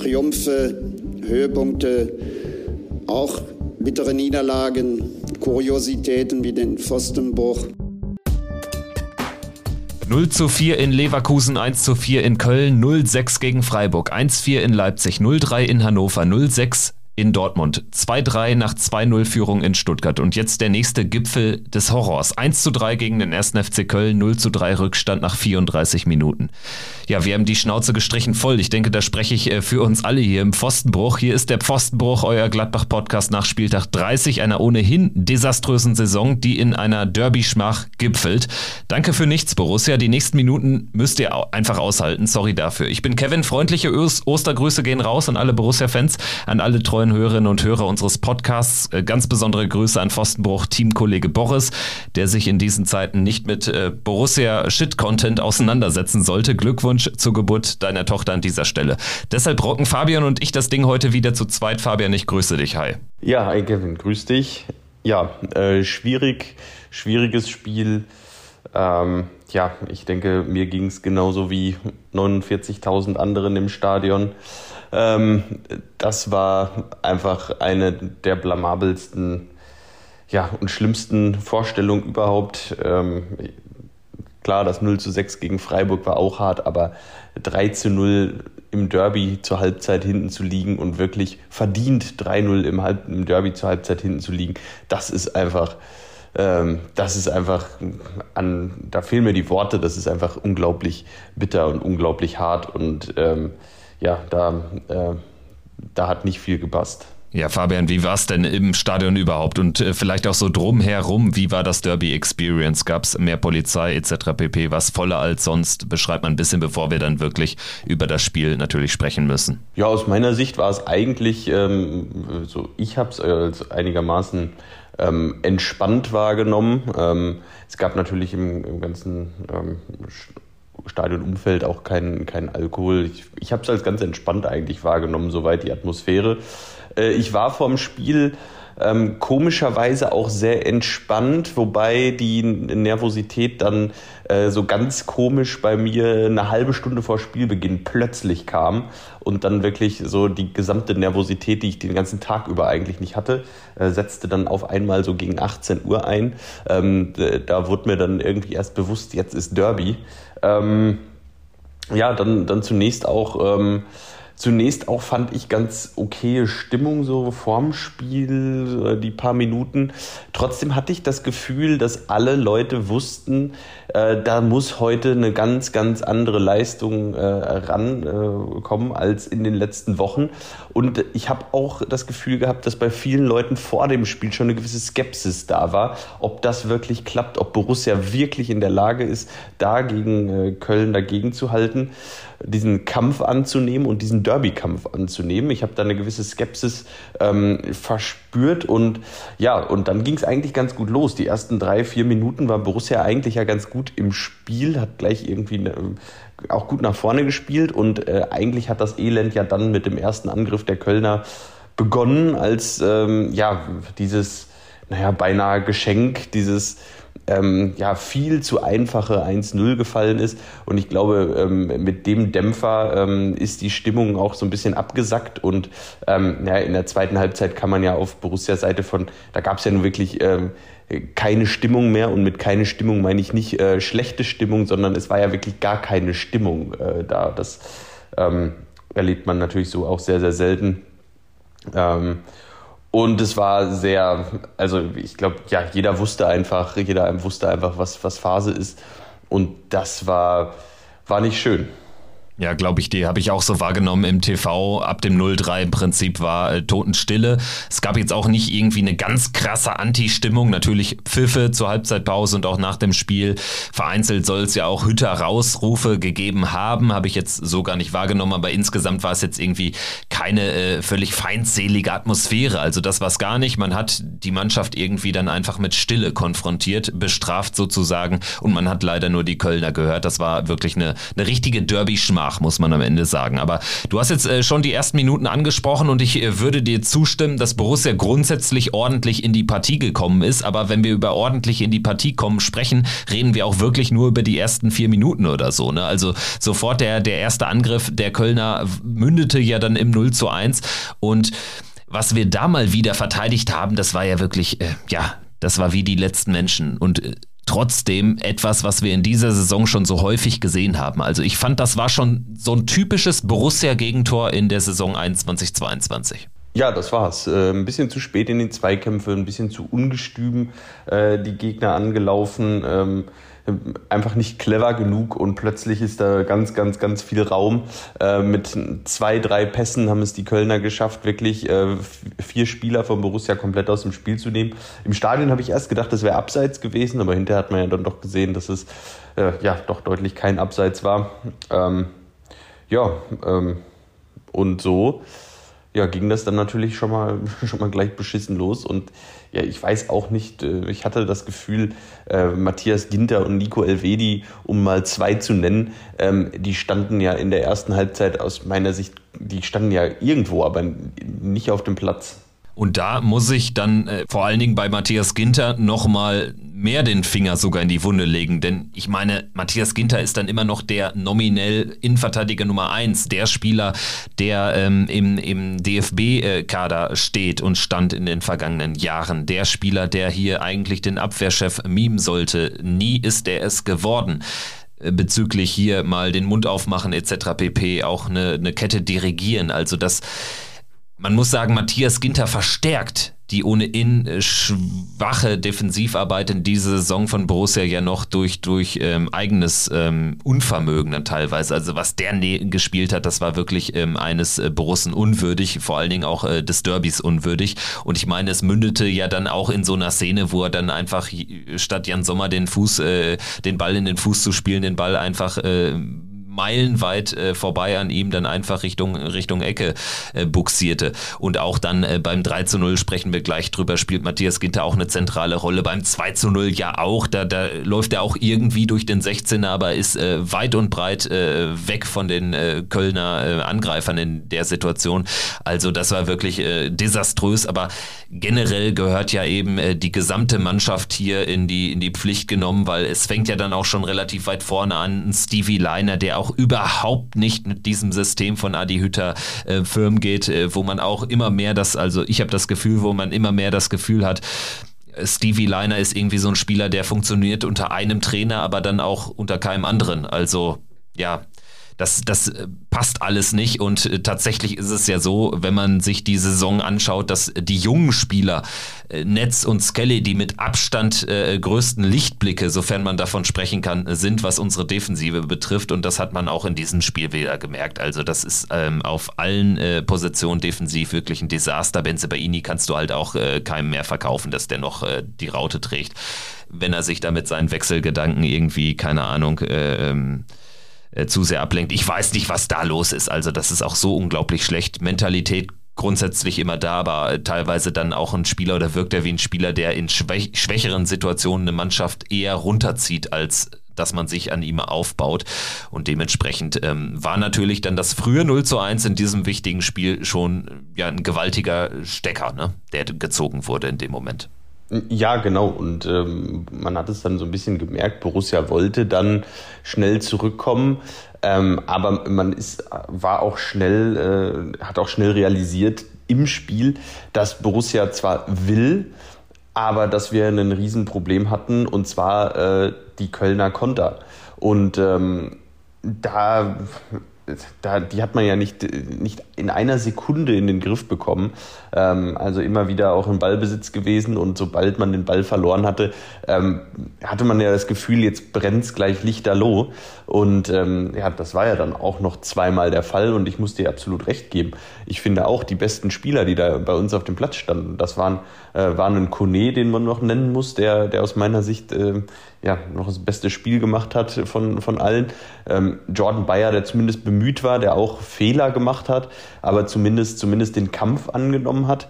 Triumphe, Höhepunkte, auch bittere Niederlagen, Kuriositäten wie den Pfostenbruch. 0 zu 4 in Leverkusen, 1 zu 4 in Köln, 0-6 gegen Freiburg, 1-4 in Leipzig, 0-3 in Hannover, 0-6 in Dortmund. 2-3 nach 2-0 Führung in Stuttgart. Und jetzt der nächste Gipfel des Horrors. 1 3 gegen den 1. FC Köln, 0 3 Rückstand nach 34 Minuten. Ja, wir haben die Schnauze gestrichen voll. Ich denke, da spreche ich äh, für uns alle hier im Pfostenbruch. Hier ist der Pfostenbruch, euer Gladbach-Podcast nach Spieltag 30 einer ohnehin desaströsen Saison, die in einer Derby-Schmach gipfelt. Danke für nichts, Borussia. Die nächsten Minuten müsst ihr einfach aushalten. Sorry dafür. Ich bin Kevin. Freundliche Ostergrüße gehen raus an alle Borussia-Fans, an alle treuen treuen Hörerinnen und Hörer unseres Podcasts. Äh, ganz besondere Grüße an Pfostenbruch Teamkollege Boris, der sich in diesen Zeiten nicht mit äh, Borussia Shit-Content auseinandersetzen sollte. Glückwunsch zur Geburt deiner Tochter an dieser Stelle. Deshalb rocken Fabian und ich das Ding heute wieder zu zweit. Fabian, ich grüße dich. Hi. Ja, hi Kevin, grüß dich. Ja, äh, schwierig, schwieriges Spiel. Ähm, ja, ich denke, mir ging es genauso wie 49.000 anderen im Stadion. Ähm, das war einfach eine der blamabelsten ja, und schlimmsten Vorstellungen überhaupt. Ähm, klar, das 0 zu 6 gegen Freiburg war auch hart, aber 3 zu 0 im Derby zur Halbzeit hinten zu liegen und wirklich verdient 3-0 im, im Derby zur Halbzeit hinten zu liegen, das ist einfach, ähm, das ist einfach, an, da fehlen mir die Worte, das ist einfach unglaublich bitter und unglaublich hart und ähm, ja, da, äh, da hat nicht viel gepasst. Ja, Fabian, wie war es denn im Stadion überhaupt und äh, vielleicht auch so drumherum? Wie war das Derby Experience? Gab es mehr Polizei etc. pp? Was voller als sonst? Beschreibt man ein bisschen, bevor wir dann wirklich über das Spiel natürlich sprechen müssen. Ja, aus meiner Sicht war es eigentlich, ähm, so ich habe es als einigermaßen ähm, entspannt wahrgenommen. Ähm, es gab natürlich im, im ganzen ähm, Stadionumfeld auch kein, kein Alkohol. Ich, ich habe es als ganz entspannt eigentlich wahrgenommen, soweit die Atmosphäre. Äh, ich war vorm Spiel ähm, komischerweise auch sehr entspannt, wobei die Nervosität dann äh, so ganz komisch bei mir eine halbe Stunde vor Spielbeginn plötzlich kam und dann wirklich so die gesamte Nervosität, die ich den ganzen Tag über eigentlich nicht hatte, äh, setzte dann auf einmal so gegen 18 Uhr ein. Ähm, da wurde mir dann irgendwie erst bewusst, jetzt ist Derby. Ähm, ja, dann, dann zunächst auch ähm, zunächst auch fand ich ganz okaye Stimmung so vorm Spiel, die paar Minuten. Trotzdem hatte ich das Gefühl, dass alle Leute wussten, äh, da muss heute eine ganz, ganz andere Leistung äh, rankommen äh, als in den letzten Wochen. Und ich habe auch das Gefühl gehabt, dass bei vielen Leuten vor dem Spiel schon eine gewisse Skepsis da war, ob das wirklich klappt, ob Borussia wirklich in der Lage ist, da gegen äh, Köln dagegen zu halten diesen Kampf anzunehmen und diesen Derby-Kampf anzunehmen. Ich habe da eine gewisse Skepsis ähm, verspürt und ja, und dann ging es eigentlich ganz gut los. Die ersten drei, vier Minuten war Borussia eigentlich ja ganz gut im Spiel, hat gleich irgendwie eine, auch gut nach vorne gespielt und äh, eigentlich hat das Elend ja dann mit dem ersten Angriff der Kölner begonnen, als ähm, ja dieses naja, beinahe Geschenk, dieses ähm, ja, viel zu einfache 1-0 gefallen ist. Und ich glaube, ähm, mit dem Dämpfer ähm, ist die Stimmung auch so ein bisschen abgesackt. Und ähm, ja, in der zweiten Halbzeit kann man ja auf Borussia-Seite von, da gab es ja nun wirklich ähm, keine Stimmung mehr. Und mit keine Stimmung meine ich nicht äh, schlechte Stimmung, sondern es war ja wirklich gar keine Stimmung äh, da. Das ähm, erlebt man natürlich so auch sehr, sehr selten. Und es war sehr, also ich glaube, ja, jeder wusste einfach, jeder wusste einfach, was, was Phase ist. Und das war, war nicht schön. Ja, glaube ich, die habe ich auch so wahrgenommen im TV. Ab dem 03 im Prinzip war äh, Totenstille. Es gab jetzt auch nicht irgendwie eine ganz krasse Anti-Stimmung. Natürlich Pfiffe zur Halbzeitpause und auch nach dem Spiel. Vereinzelt soll es ja auch Hütter-Rausrufe gegeben haben. Habe ich jetzt so gar nicht wahrgenommen. Aber insgesamt war es jetzt irgendwie keine äh, völlig feindselige Atmosphäre. Also das war es gar nicht. Man hat die Mannschaft irgendwie dann einfach mit Stille konfrontiert, bestraft sozusagen. Und man hat leider nur die Kölner gehört. Das war wirklich eine, eine richtige Derby-Schmach schwach, muss man am Ende sagen. Aber du hast jetzt äh, schon die ersten Minuten angesprochen und ich äh, würde dir zustimmen, dass Borussia grundsätzlich ordentlich in die Partie gekommen ist. Aber wenn wir über ordentlich in die Partie kommen sprechen, reden wir auch wirklich nur über die ersten vier Minuten oder so. Ne? Also sofort der, der erste Angriff der Kölner mündete ja dann im 0 zu 1 und was wir da mal wieder verteidigt haben, das war ja wirklich, äh, ja, das war wie die letzten Menschen. Und äh, trotzdem etwas, was wir in dieser Saison schon so häufig gesehen haben. Also ich fand, das war schon so ein typisches Borussia-Gegentor in der Saison 21-22. Ja, das war's. Äh, ein bisschen zu spät in den Zweikämpfe, ein bisschen zu ungestüm äh, die Gegner angelaufen. Ähm, einfach nicht clever genug und plötzlich ist da ganz, ganz, ganz viel Raum. Äh, mit zwei, drei Pässen haben es die Kölner geschafft, wirklich äh, vier Spieler von Borussia komplett aus dem Spiel zu nehmen. Im Stadion habe ich erst gedacht, das wäre abseits gewesen, aber hinterher hat man ja dann doch gesehen, dass es äh, ja doch deutlich kein Abseits war. Ähm, ja, ähm, und so ja, ging das dann natürlich schon mal, schon mal gleich beschissen los. Und ja, ich weiß auch nicht, äh, ich hatte das Gefühl, äh, Matthias Ginter und Nico Elvedi, um mal zwei zu nennen, ähm, die standen ja in der ersten Halbzeit aus meiner Sicht, die standen ja irgendwo, aber nicht auf dem Platz. Und da muss ich dann äh, vor allen Dingen bei Matthias Ginter nochmal mehr den Finger sogar in die Wunde legen. Denn ich meine, Matthias Ginter ist dann immer noch der nominell Innenverteidiger Nummer eins, der Spieler, der ähm, im, im DFB-Kader steht und stand in den vergangenen Jahren. Der Spieler, der hier eigentlich den Abwehrchef mimen sollte. Nie ist er es geworden äh, bezüglich hier mal den Mund aufmachen etc. pp. auch eine, eine Kette dirigieren. Also das man muss sagen, Matthias Ginter verstärkt die ohnehin äh, schwache Defensivarbeit in dieser Saison von Borussia ja noch durch, durch ähm, eigenes ähm, Unvermögen dann teilweise. Also was der ne gespielt hat, das war wirklich ähm, eines äh, Borussen unwürdig, vor allen Dingen auch äh, des Derbys unwürdig. Und ich meine, es mündete ja dann auch in so einer Szene, wo er dann einfach statt Jan Sommer den Fuß, äh, den Ball in den Fuß zu spielen, den Ball einfach äh, meilenweit äh, vorbei an ihm dann einfach Richtung, Richtung Ecke äh, buxierte. Und auch dann äh, beim 3 zu 0 sprechen wir gleich drüber, spielt Matthias Ginter auch eine zentrale Rolle. Beim 2 zu 0 ja auch, da, da läuft er auch irgendwie durch den 16er, aber ist äh, weit und breit äh, weg von den äh, Kölner äh, Angreifern in der Situation. Also das war wirklich äh, desaströs, aber generell gehört ja eben äh, die gesamte Mannschaft hier in die, in die Pflicht genommen, weil es fängt ja dann auch schon relativ weit vorne an. Stevie Leiner, der auch überhaupt nicht mit diesem System von Adi Hütter äh, Firmen geht, äh, wo man auch immer mehr das, also ich habe das Gefühl, wo man immer mehr das Gefühl hat, Stevie Liner ist irgendwie so ein Spieler, der funktioniert unter einem Trainer, aber dann auch unter keinem anderen. Also ja, das, das äh, passt alles nicht. Und äh, tatsächlich ist es ja so, wenn man sich die Saison anschaut, dass die jungen Spieler, äh, Netz und Skelly, die mit Abstand größten Lichtblicke, sofern man davon sprechen kann, sind, was unsere Defensive betrifft. Und das hat man auch in diesem Spiel wieder gemerkt. Also das ist ähm, auf allen äh, Positionen defensiv wirklich ein Desaster. Benze Baini kannst du halt auch äh, keinem mehr verkaufen, dass der noch die Raute trägt. Wenn er sich da mit seinen Wechselgedanken irgendwie, keine Ahnung, äh, ähm, äh, zu sehr ablenkt. Ich weiß nicht, was da los ist. Also das ist auch so unglaublich schlecht. Mentalität grundsätzlich immer da, aber äh, teilweise dann auch ein Spieler oder wirkt er wie ein Spieler, der in schwäch schwächeren Situationen eine Mannschaft eher runterzieht, als dass man sich an ihm aufbaut. Und dementsprechend ähm, war natürlich dann das frühe 0 zu 1 in diesem wichtigen Spiel schon ja, ein gewaltiger Stecker, ne, der gezogen wurde in dem Moment. Ja, genau. Und ähm, man hat es dann so ein bisschen gemerkt, Borussia wollte dann schnell zurückkommen. Ähm, aber man ist, war auch schnell, äh, hat auch schnell realisiert im Spiel, dass Borussia zwar will, aber dass wir ein Riesenproblem hatten, und zwar äh, die Kölner Konter. Und ähm, da da, die hat man ja nicht, nicht in einer Sekunde in den Griff bekommen. Ähm, also immer wieder auch im Ballbesitz gewesen und sobald man den Ball verloren hatte, ähm, hatte man ja das Gefühl, jetzt brennt's gleich lichterloh. Und ähm, ja, das war ja dann auch noch zweimal der Fall und ich muss dir absolut recht geben. Ich finde auch die besten Spieler, die da bei uns auf dem Platz standen, das waren, äh, waren ein Kone, den man noch nennen muss, der, der aus meiner Sicht äh, ja, noch das beste Spiel gemacht hat von, von allen. Ähm, Jordan Bayer, der zumindest bemüht war, der auch Fehler gemacht hat, aber zumindest, zumindest den Kampf angenommen hat.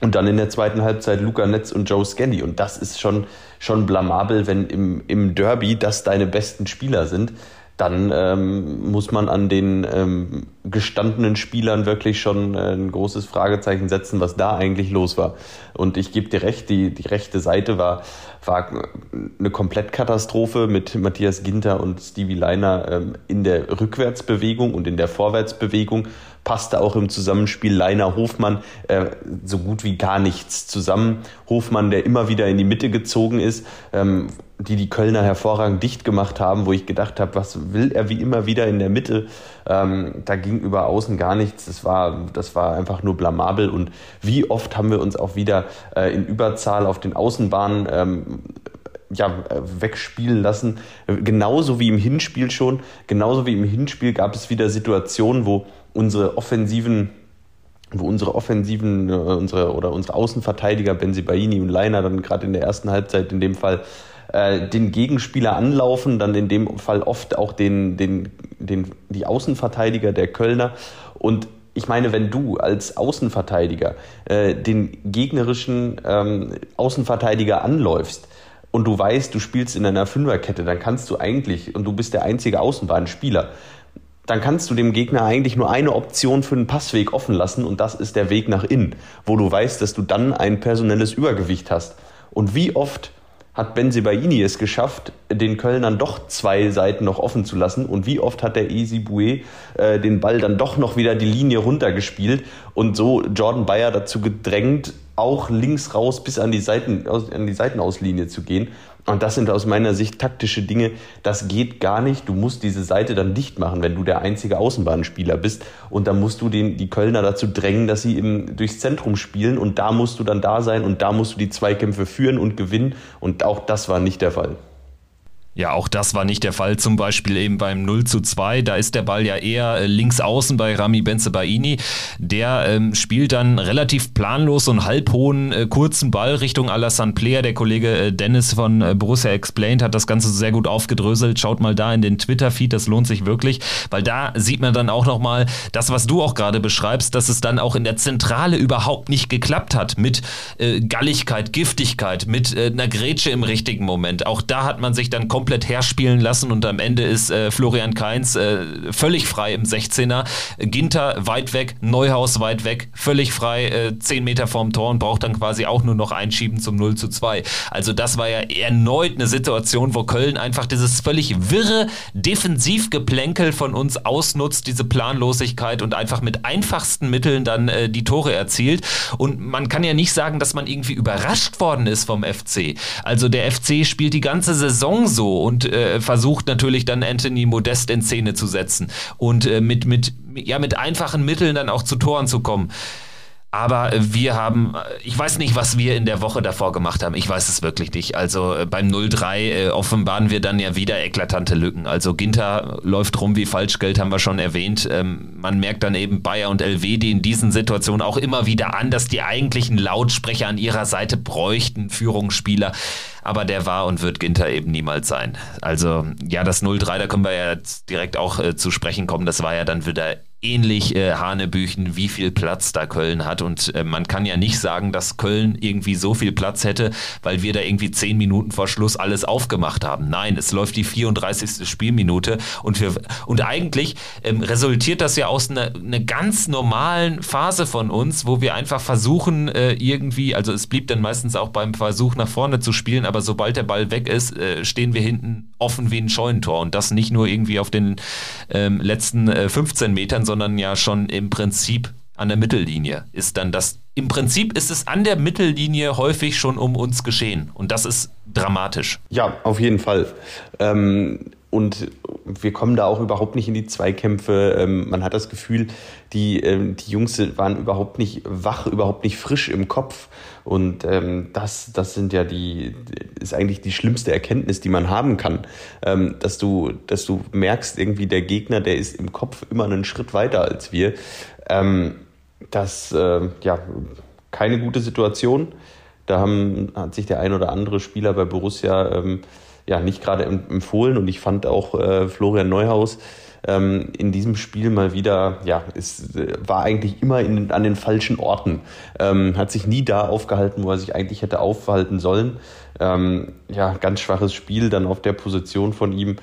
Und dann in der zweiten Halbzeit Luca Netz und Joe Scandy. Und das ist schon, schon blamabel, wenn im, im Derby das deine besten Spieler sind. Dann ähm, muss man an den ähm, gestandenen Spielern wirklich schon äh, ein großes Fragezeichen setzen, was da eigentlich los war. Und ich gebe dir recht, die, die rechte Seite war, war eine Komplettkatastrophe mit Matthias Ginter und Stevie Leiner ähm, in der Rückwärtsbewegung und in der Vorwärtsbewegung passte auch im Zusammenspiel Leiner Hofmann äh, so gut wie gar nichts zusammen. Hofmann, der immer wieder in die Mitte gezogen ist, ähm, die die Kölner hervorragend dicht gemacht haben, wo ich gedacht habe, was will er wie immer wieder in der Mitte? Ähm, da ging über außen gar nichts. Das war, das war einfach nur blamabel. Und wie oft haben wir uns auch wieder äh, in Überzahl auf den Außenbahnen ähm, ja, wegspielen lassen. Genauso wie im Hinspiel schon. Genauso wie im Hinspiel gab es wieder Situationen, wo unsere offensiven wo unsere offensiven, äh, unsere oder unsere Außenverteidiger Benzibaini und Leiner dann gerade in der ersten Halbzeit in dem Fall äh, den Gegenspieler anlaufen, dann in dem Fall oft auch den, den, den, die Außenverteidiger der Kölner. Und ich meine, wenn du als Außenverteidiger äh, den gegnerischen ähm, Außenverteidiger anläufst, und du weißt, du spielst in einer Fünferkette, dann kannst du eigentlich, und du bist der einzige Außenbahnspieler, dann kannst du dem Gegner eigentlich nur eine Option für den Passweg offen lassen und das ist der Weg nach innen, wo du weißt, dass du dann ein personelles Übergewicht hast. Und wie oft hat Benzebaini es geschafft, den Kölnern doch zwei Seiten noch offen zu lassen. Und wie oft hat der Easy Boué äh, den Ball dann doch noch wieder die Linie runtergespielt und so Jordan Bayer dazu gedrängt, auch links raus bis an die, Seiten, an die Seitenauslinie zu gehen. Und das sind aus meiner Sicht taktische Dinge. Das geht gar nicht. Du musst diese Seite dann dicht machen, wenn du der einzige Außenbahnspieler bist. Und dann musst du den, die Kölner dazu drängen, dass sie im, durchs Zentrum spielen. Und da musst du dann da sein und da musst du die Zweikämpfe führen und gewinnen. Und auch das war nicht der Fall. Ja, auch das war nicht der Fall, zum Beispiel eben beim 0 zu 2. Da ist der Ball ja eher äh, links außen bei Rami Benzebaini. Der ähm, spielt dann relativ planlos einen halbhohen, äh, kurzen Ball Richtung Alassane Player. Der Kollege äh, Dennis von äh, Borussia Explained hat das Ganze sehr gut aufgedröselt. Schaut mal da in den Twitter-Feed, das lohnt sich wirklich, weil da sieht man dann auch nochmal das, was du auch gerade beschreibst, dass es dann auch in der Zentrale überhaupt nicht geklappt hat mit äh, Galligkeit, Giftigkeit, mit äh, einer Grätsche im richtigen Moment. Auch da hat man sich dann komplett komplett herspielen lassen und am Ende ist äh, Florian Kainz äh, völlig frei im 16er. Ginter weit weg, Neuhaus weit weg, völlig frei, äh, 10 Meter vorm Tor und braucht dann quasi auch nur noch einschieben zum 0 zu 2. Also das war ja erneut eine Situation, wo Köln einfach dieses völlig wirre Defensivgeplänkel von uns ausnutzt, diese Planlosigkeit und einfach mit einfachsten Mitteln dann äh, die Tore erzielt. Und man kann ja nicht sagen, dass man irgendwie überrascht worden ist vom FC. Also der FC spielt die ganze Saison so und äh, versucht natürlich dann Anthony Modest in Szene zu setzen und äh, mit, mit, ja, mit einfachen Mitteln dann auch zu Toren zu kommen. Aber wir haben, ich weiß nicht, was wir in der Woche davor gemacht haben. Ich weiß es wirklich nicht. Also äh, beim 0-3 äh, offenbaren wir dann ja wieder eklatante Lücken. Also Ginter läuft rum wie Falschgeld, haben wir schon erwähnt. Ähm, man merkt dann eben Bayer und LW, die in diesen Situationen auch immer wieder an, dass die eigentlichen Lautsprecher an ihrer Seite bräuchten, Führungsspieler. Aber der war und wird Ginter eben niemals sein. Also ja, das 0-3, da können wir ja direkt auch äh, zu sprechen kommen. Das war ja dann wieder ähnlich äh, Hanebüchen, wie viel Platz da Köln hat. Und äh, man kann ja nicht sagen, dass Köln irgendwie so viel Platz hätte, weil wir da irgendwie zehn Minuten vor Schluss alles aufgemacht haben. Nein, es läuft die 34. Spielminute und, wir, und eigentlich ähm, resultiert das ja aus einer eine ganz normalen Phase von uns, wo wir einfach versuchen, äh, irgendwie, also es blieb dann meistens auch beim Versuch nach vorne zu spielen, aber sobald der Ball weg ist, äh, stehen wir hinten offen wie ein Scheunentor und das nicht nur irgendwie auf den ähm, letzten 15 äh, Metern, sondern sondern ja schon im Prinzip an der Mittellinie ist dann das. Im Prinzip ist es an der Mittellinie häufig schon um uns geschehen und das ist dramatisch. Ja, auf jeden Fall. Ähm, und wir kommen da auch überhaupt nicht in die Zweikämpfe. Ähm, man hat das Gefühl, die, ähm, die Jungs waren überhaupt nicht wach, überhaupt nicht frisch im Kopf. Und ähm, das, das sind ja die, ist eigentlich die schlimmste Erkenntnis, die man haben kann. Dass du, dass du merkst, irgendwie der Gegner, der ist im Kopf immer einen Schritt weiter als wir. Das, ja, keine gute Situation. Da haben, hat sich der ein oder andere Spieler bei Borussia ja nicht gerade empfohlen und ich fand auch äh, Florian Neuhaus ähm, in diesem Spiel mal wieder, ja, es äh, war eigentlich immer in, an den falschen Orten, ähm, hat sich nie da aufgehalten, wo er sich eigentlich hätte aufhalten sollen. Ähm, ja, ganz schwaches Spiel dann auf der Position von ihm.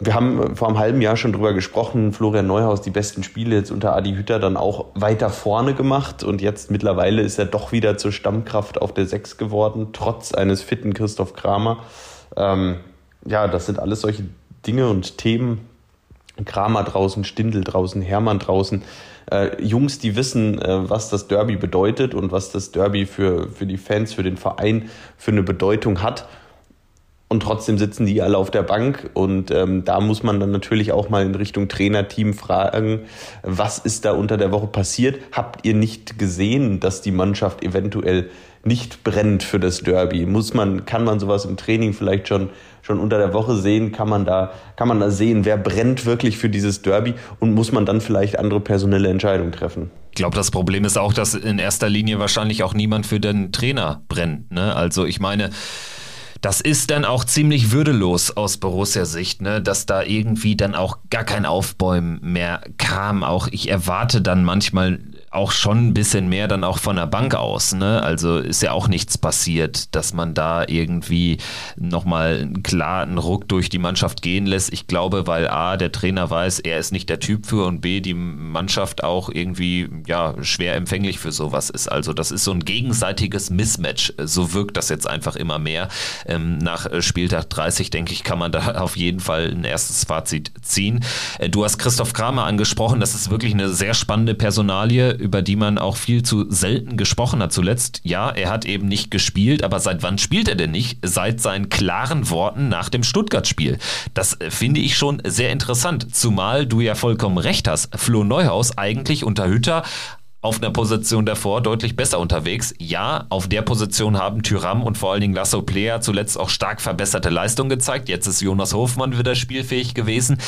Wir haben vor einem halben Jahr schon drüber gesprochen, Florian Neuhaus die besten Spiele jetzt unter Adi Hütter dann auch weiter vorne gemacht und jetzt mittlerweile ist er doch wieder zur Stammkraft auf der Sechs geworden, trotz eines fitten Christoph Kramer. Ähm, ja, das sind alles solche Dinge und Themen. Kramer draußen, Stindel draußen, Hermann draußen. Äh, Jungs, die wissen, äh, was das Derby bedeutet und was das Derby für, für die Fans, für den Verein für eine Bedeutung hat und trotzdem sitzen die alle auf der Bank. Und ähm, da muss man dann natürlich auch mal in Richtung Trainerteam fragen, was ist da unter der Woche passiert? Habt ihr nicht gesehen, dass die Mannschaft eventuell nicht brennt für das Derby? Muss man, kann man sowas im Training vielleicht schon, schon unter der Woche sehen? Kann man da, kann man da sehen, wer brennt wirklich für dieses Derby? Und muss man dann vielleicht andere personelle Entscheidungen treffen? Ich glaube, das Problem ist auch, dass in erster Linie wahrscheinlich auch niemand für den Trainer brennt. Ne? Also ich meine, das ist dann auch ziemlich würdelos aus Borussia-Sicht, ne? dass da irgendwie dann auch gar kein Aufbäumen mehr kam. Auch ich erwarte dann manchmal auch schon ein bisschen mehr dann auch von der Bank aus. Ne? Also ist ja auch nichts passiert, dass man da irgendwie nochmal einen Ruck durch die Mannschaft gehen lässt. Ich glaube, weil A, der Trainer weiß, er ist nicht der Typ für und B, die Mannschaft auch irgendwie ja, schwer empfänglich für sowas ist. Also das ist so ein gegenseitiges Mismatch. So wirkt das jetzt einfach immer mehr. Ähm, nach Spieltag 30, denke ich, kann man da auf jeden Fall ein erstes Fazit ziehen. Äh, du hast Christoph Kramer angesprochen. Das ist wirklich eine sehr spannende Personalie über die man auch viel zu selten gesprochen hat zuletzt. Ja, er hat eben nicht gespielt, aber seit wann spielt er denn nicht? Seit seinen klaren Worten nach dem Stuttgart-Spiel. Das äh, finde ich schon sehr interessant, zumal du ja vollkommen recht hast. Flo Neuhaus eigentlich unter Hütter auf einer Position davor deutlich besser unterwegs. Ja, auf der Position haben Tyram und vor allen Dingen Lasso Player zuletzt auch stark verbesserte Leistung gezeigt. Jetzt ist Jonas Hofmann wieder spielfähig gewesen.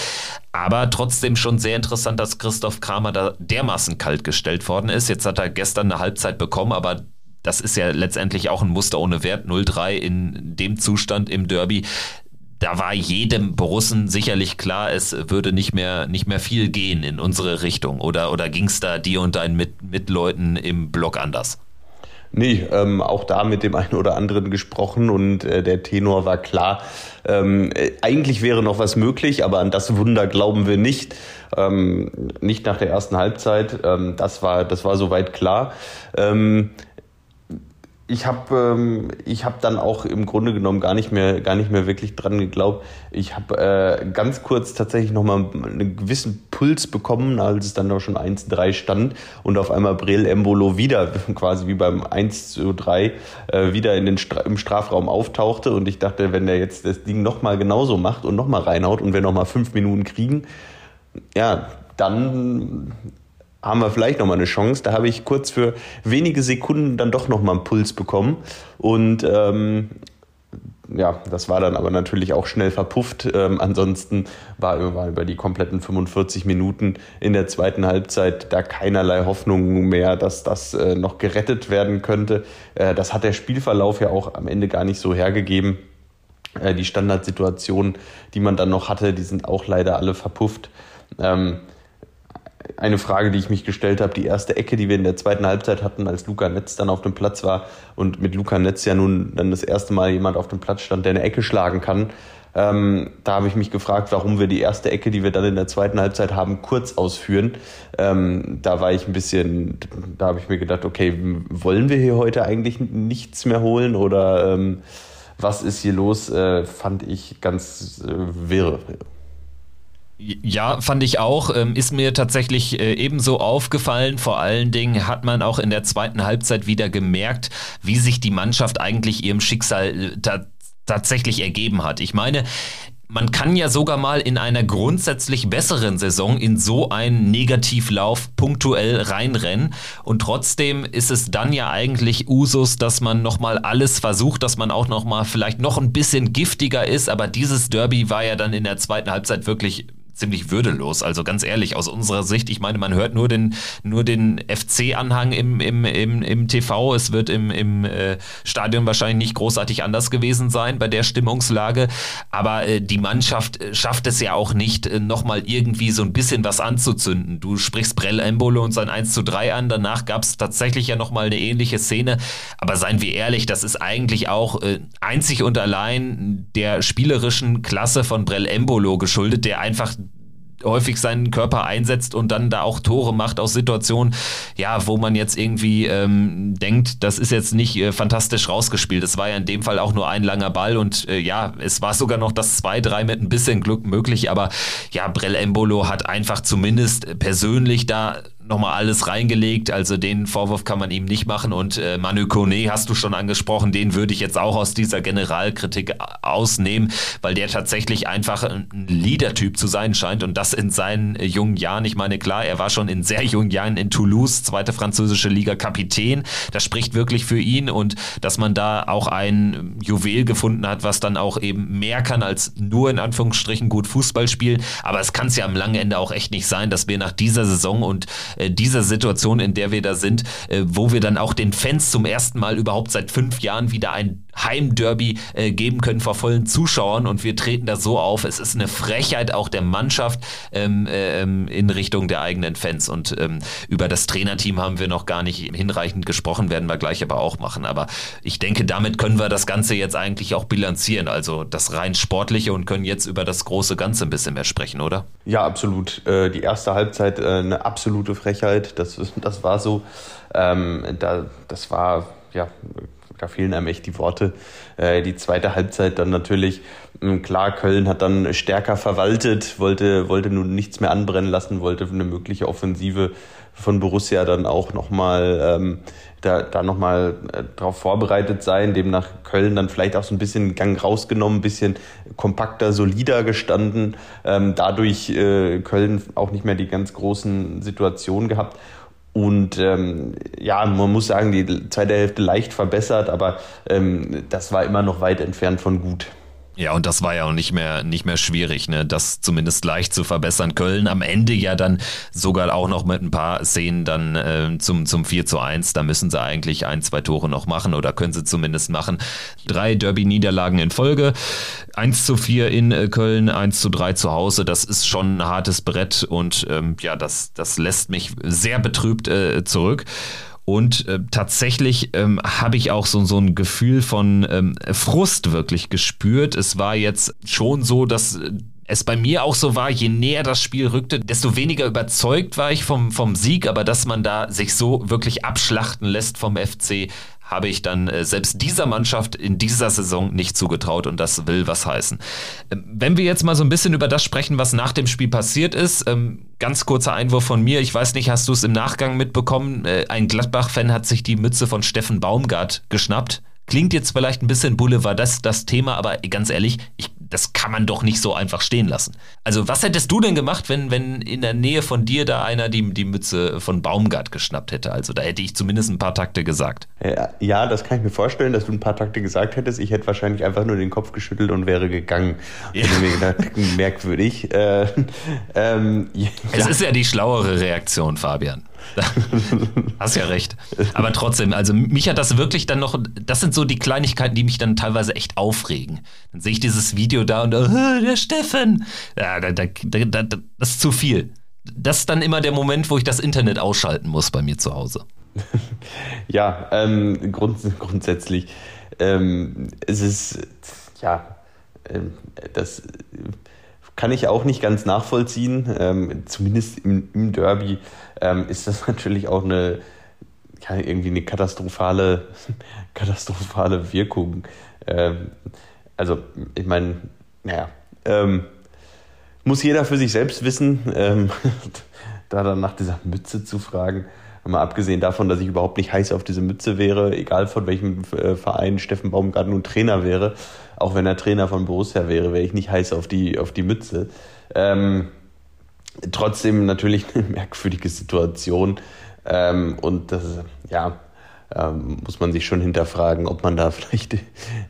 Aber trotzdem schon sehr interessant, dass Christoph Kramer da dermaßen kalt gestellt worden ist. Jetzt hat er gestern eine Halbzeit bekommen, aber das ist ja letztendlich auch ein Muster ohne Wert. 0-3 in dem Zustand im Derby da war jedem Borussen sicherlich klar, es würde nicht mehr, nicht mehr viel gehen in unsere Richtung. Oder, oder ging es da dir und deinen Mit Mitleuten im Blog anders? Nee, ähm, auch da mit dem einen oder anderen gesprochen und äh, der Tenor war klar. Ähm, äh, eigentlich wäre noch was möglich, aber an das Wunder glauben wir nicht. Ähm, nicht nach der ersten Halbzeit. Ähm, das war, das war soweit klar. Ich habe ähm, hab dann auch im Grunde genommen gar nicht mehr gar nicht mehr wirklich dran geglaubt. Ich habe äh, ganz kurz tatsächlich noch mal einen gewissen Puls bekommen, als es dann noch schon 1-3 stand und auf einmal Brel Embolo wieder quasi wie beim 1 zu 3 äh, wieder in den Stra im Strafraum auftauchte und ich dachte, wenn der jetzt das Ding noch mal genauso macht und noch mal reinhaut und wir noch mal fünf Minuten kriegen, ja, dann haben wir vielleicht nochmal eine Chance. Da habe ich kurz für wenige Sekunden dann doch nochmal einen Puls bekommen. Und ähm, ja, das war dann aber natürlich auch schnell verpufft. Ähm, ansonsten war, über die kompletten 45 Minuten in der zweiten Halbzeit da keinerlei Hoffnung mehr, dass das äh, noch gerettet werden könnte. Äh, das hat der Spielverlauf ja auch am Ende gar nicht so hergegeben. Äh, die Standardsituationen, die man dann noch hatte, die sind auch leider alle verpufft. Ähm, eine Frage, die ich mich gestellt habe. Die erste Ecke, die wir in der zweiten Halbzeit hatten, als Luca Netz dann auf dem Platz war und mit Luca Netz ja nun dann das erste Mal jemand auf dem Platz stand, der eine Ecke schlagen kann. Ähm, da habe ich mich gefragt, warum wir die erste Ecke, die wir dann in der zweiten Halbzeit haben, kurz ausführen. Ähm, da war ich ein bisschen, da habe ich mir gedacht, okay, wollen wir hier heute eigentlich nichts mehr holen oder ähm, was ist hier los? Äh, fand ich ganz äh, wirr. Ja, fand ich auch. Ähm, ist mir tatsächlich äh, ebenso aufgefallen. Vor allen Dingen hat man auch in der zweiten Halbzeit wieder gemerkt, wie sich die Mannschaft eigentlich ihrem Schicksal äh, tatsächlich ergeben hat. Ich meine, man kann ja sogar mal in einer grundsätzlich besseren Saison in so einen Negativlauf punktuell reinrennen und trotzdem ist es dann ja eigentlich Usus, dass man nochmal alles versucht, dass man auch nochmal vielleicht noch ein bisschen giftiger ist, aber dieses Derby war ja dann in der zweiten Halbzeit wirklich ziemlich würdelos. Also ganz ehrlich, aus unserer Sicht, ich meine, man hört nur den, nur den FC-Anhang im, im, im, im TV. Es wird im, im äh, Stadion wahrscheinlich nicht großartig anders gewesen sein bei der Stimmungslage. Aber äh, die Mannschaft äh, schafft es ja auch nicht, äh, nochmal irgendwie so ein bisschen was anzuzünden. Du sprichst Brell Embolo und sein 1 zu 3 an. Danach gab es tatsächlich ja nochmal eine ähnliche Szene. Aber seien wir ehrlich, das ist eigentlich auch äh, einzig und allein der spielerischen Klasse von Brell Embolo geschuldet, der einfach häufig seinen Körper einsetzt und dann da auch Tore macht aus Situationen, ja, wo man jetzt irgendwie ähm, denkt, das ist jetzt nicht äh, fantastisch rausgespielt. Es war ja in dem Fall auch nur ein langer Ball und äh, ja, es war sogar noch das 2-3 mit ein bisschen Glück möglich, aber ja, Brell Embolo hat einfach zumindest persönlich da nochmal alles reingelegt. Also den Vorwurf kann man ihm nicht machen. Und äh, Manu Kone hast du schon angesprochen, den würde ich jetzt auch aus dieser Generalkritik ausnehmen, weil der tatsächlich einfach ein Leader-Typ zu sein scheint und das in seinen äh, jungen Jahren. Ich meine, klar, er war schon in sehr jungen Jahren in Toulouse, zweite französische Liga Kapitän. Das spricht wirklich für ihn und dass man da auch ein Juwel gefunden hat, was dann auch eben mehr kann als nur in Anführungsstrichen gut Fußball spielen. Aber es kann es ja am langen Ende auch echt nicht sein, dass wir nach dieser Saison und äh, dieser Situation, in der wir da sind, äh, wo wir dann auch den Fans zum ersten Mal überhaupt seit fünf Jahren wieder ein Heimderby äh, geben können vor vollen Zuschauern und wir treten da so auf. Es ist eine Frechheit auch der Mannschaft ähm, ähm, in Richtung der eigenen Fans und ähm, über das Trainerteam haben wir noch gar nicht hinreichend gesprochen, werden wir gleich aber auch machen. Aber ich denke, damit können wir das Ganze jetzt eigentlich auch bilanzieren, also das rein sportliche und können jetzt über das große Ganze ein bisschen mehr sprechen, oder? Ja, absolut. Äh, die erste Halbzeit äh, eine absolute Frechheit. Das, das war so. Ähm, da, das war ja da fehlen einem echt die Worte. Äh, die zweite Halbzeit dann natürlich, hm, klar, Köln hat dann stärker verwaltet, wollte, wollte nun nichts mehr anbrennen lassen, wollte eine mögliche Offensive von Borussia dann auch nochmal ähm, da, da nochmal äh, darauf vorbereitet sein, demnach Köln dann vielleicht auch so ein bisschen Gang rausgenommen, ein bisschen kompakter, solider gestanden, ähm, dadurch äh, Köln auch nicht mehr die ganz großen Situationen gehabt. Und ähm, ja, man muss sagen, die zweite Hälfte leicht verbessert, aber ähm, das war immer noch weit entfernt von gut. Ja, und das war ja auch nicht mehr, nicht mehr schwierig, ne? das zumindest leicht zu verbessern. Köln am Ende ja dann sogar auch noch mit ein paar Szenen dann äh, zum, zum 4 zu 1. Da müssen sie eigentlich ein, zwei Tore noch machen oder können sie zumindest machen. Drei Derby-Niederlagen in Folge. 1 zu 4 in äh, Köln, 1 zu 3 zu Hause. Das ist schon ein hartes Brett und ähm, ja, das, das lässt mich sehr betrübt äh, zurück. Und äh, tatsächlich ähm, habe ich auch so, so ein Gefühl von ähm, Frust wirklich gespürt. Es war jetzt schon so, dass äh, es bei mir auch so war, je näher das Spiel rückte, desto weniger überzeugt war ich vom, vom Sieg, aber dass man da sich so wirklich abschlachten lässt vom FC, habe ich dann äh, selbst dieser Mannschaft in dieser Saison nicht zugetraut und das will was heißen. Ähm, wenn wir jetzt mal so ein bisschen über das sprechen, was nach dem Spiel passiert ist, ähm, ganz kurzer Einwurf von mir, ich weiß nicht, hast du es im Nachgang mitbekommen, äh, ein Gladbach-Fan hat sich die Mütze von Steffen Baumgart geschnappt. Klingt jetzt vielleicht ein bisschen Boulevard das, das Thema, aber ganz ehrlich, ich das kann man doch nicht so einfach stehen lassen. Also was hättest du denn gemacht, wenn, wenn in der Nähe von dir da einer die, die Mütze von Baumgart geschnappt hätte? Also da hätte ich zumindest ein paar Takte gesagt. Ja, das kann ich mir vorstellen, dass du ein paar Takte gesagt hättest. Ich hätte wahrscheinlich einfach nur den Kopf geschüttelt und wäre gegangen. Ja. merkwürdig. Äh, ähm, ja. Es ist ja die schlauere Reaktion, Fabian. Hast ja recht. Aber trotzdem, also mich hat das wirklich dann noch, das sind so die Kleinigkeiten, die mich dann teilweise echt aufregen. Dann sehe ich dieses Video da und, oh, der Steffen, ja, da, da, da, das ist zu viel. Das ist dann immer der Moment, wo ich das Internet ausschalten muss bei mir zu Hause. ja, ähm, grund, grundsätzlich. Ähm, es ist, ja, ähm, das kann ich auch nicht ganz nachvollziehen. Ähm, zumindest im, im Derby ähm, ist das natürlich auch eine ja, irgendwie eine katastrophale, katastrophale Wirkung. Ähm, also, ich meine, naja, ähm, muss jeder für sich selbst wissen, ähm, da dann nach dieser Mütze zu fragen. Mal abgesehen davon, dass ich überhaupt nicht heiß auf diese Mütze wäre, egal von welchem äh, Verein Steffen Baumgart nun Trainer wäre, auch wenn er Trainer von Borussia wäre, wäre ich nicht heiß auf die, auf die Mütze. Ähm, trotzdem natürlich eine merkwürdige Situation. Ähm, und das, ja, ähm, muss man sich schon hinterfragen, ob man da vielleicht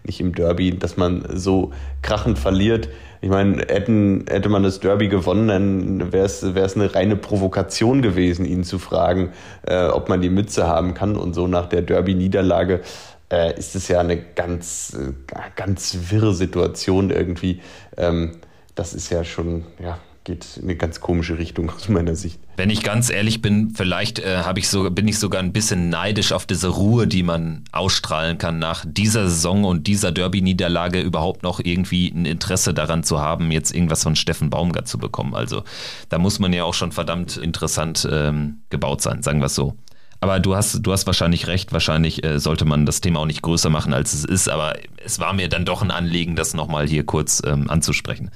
nicht im Derby, dass man so krachend verliert, ich meine, hätten, hätte man das Derby gewonnen, dann wäre es eine reine Provokation gewesen, ihn zu fragen, äh, ob man die Mütze haben kann. Und so nach der Derby-Niederlage äh, ist es ja eine ganz, äh, ganz wirre Situation irgendwie. Ähm, das ist ja schon, ja, geht in eine ganz komische Richtung aus meiner Sicht. Wenn ich ganz ehrlich bin, vielleicht äh, ich so, bin ich sogar ein bisschen neidisch auf diese Ruhe, die man ausstrahlen kann, nach dieser Saison und dieser Derby-Niederlage überhaupt noch irgendwie ein Interesse daran zu haben, jetzt irgendwas von Steffen Baumgart zu bekommen. Also da muss man ja auch schon verdammt interessant ähm, gebaut sein, sagen wir es so. Aber du hast, du hast wahrscheinlich recht. Wahrscheinlich äh, sollte man das Thema auch nicht größer machen, als es ist. Aber es war mir dann doch ein Anliegen, das nochmal hier kurz ähm, anzusprechen.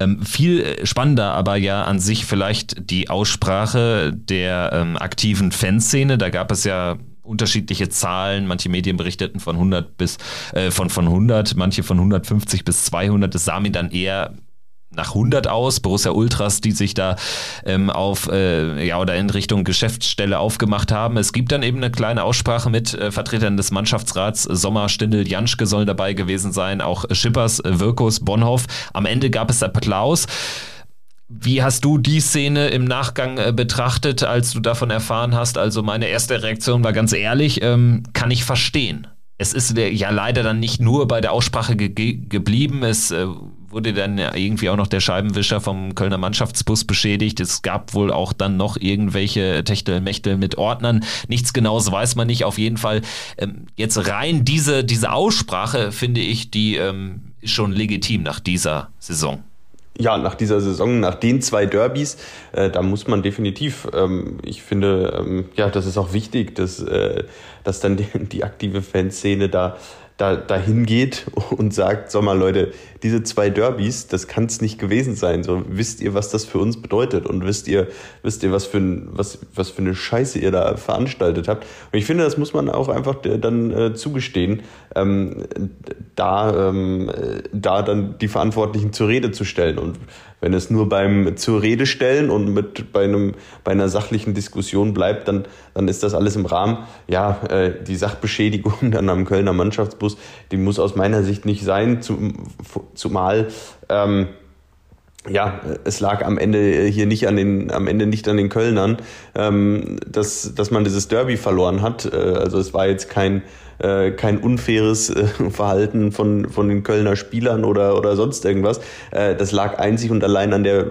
Ähm, viel spannender aber ja an sich vielleicht die Aussprache der ähm, aktiven Fanszene. Da gab es ja unterschiedliche Zahlen. Manche Medien berichteten von 100 bis äh, von von 100, manche von 150 bis 200. Das sah mir dann eher nach 100 aus, Borussia Ultras, die sich da ähm, auf äh, ja oder in Richtung Geschäftsstelle aufgemacht haben. Es gibt dann eben eine kleine Aussprache mit äh, Vertretern des Mannschaftsrats. Sommer, Stindel, Janschke sollen dabei gewesen sein, auch Schippers, äh, Wirkus, Bonhoff. Am Ende gab es Applaus. Wie hast du die Szene im Nachgang äh, betrachtet, als du davon erfahren hast? Also meine erste Reaktion war ganz ehrlich, ähm, kann ich verstehen. Es ist ja leider dann nicht nur bei der Aussprache ge geblieben. Es äh, wurde dann irgendwie auch noch der Scheibenwischer vom Kölner Mannschaftsbus beschädigt. Es gab wohl auch dann noch irgendwelche Techtelmechtel mit Ordnern. Nichts Genaues weiß man nicht. Auf jeden Fall ähm, jetzt rein diese, diese Aussprache finde ich, die ähm, ist schon legitim nach dieser Saison ja, nach dieser Saison, nach den zwei Derbys, äh, da muss man definitiv, ähm, ich finde, ähm, ja, das ist auch wichtig, dass, äh, dass dann die, die aktive Fanszene da da dahin geht und sagt, sag mal Leute, diese zwei Derbys, das kann es nicht gewesen sein. So wisst ihr, was das für uns bedeutet und wisst ihr, wisst ihr, was für ein, was was für eine Scheiße ihr da veranstaltet habt. Und ich finde, das muss man auch einfach dann äh, zugestehen, ähm, da ähm, da dann die Verantwortlichen zur Rede zu stellen und wenn es nur beim zur Rede stellen und mit bei einem bei einer sachlichen Diskussion bleibt, dann dann ist das alles im Rahmen. Ja, äh, die Sachbeschädigung dann am Kölner Mannschaftsbus, die muss aus meiner Sicht nicht sein, zumal ähm, ja, es lag am Ende hier nicht an den, am Ende nicht an den Kölnern, ähm, dass, dass man dieses Derby verloren hat. Äh, also es war jetzt kein, äh, kein unfaires äh, Verhalten von, von den Kölner Spielern oder, oder sonst irgendwas. Äh, das lag einzig und allein an der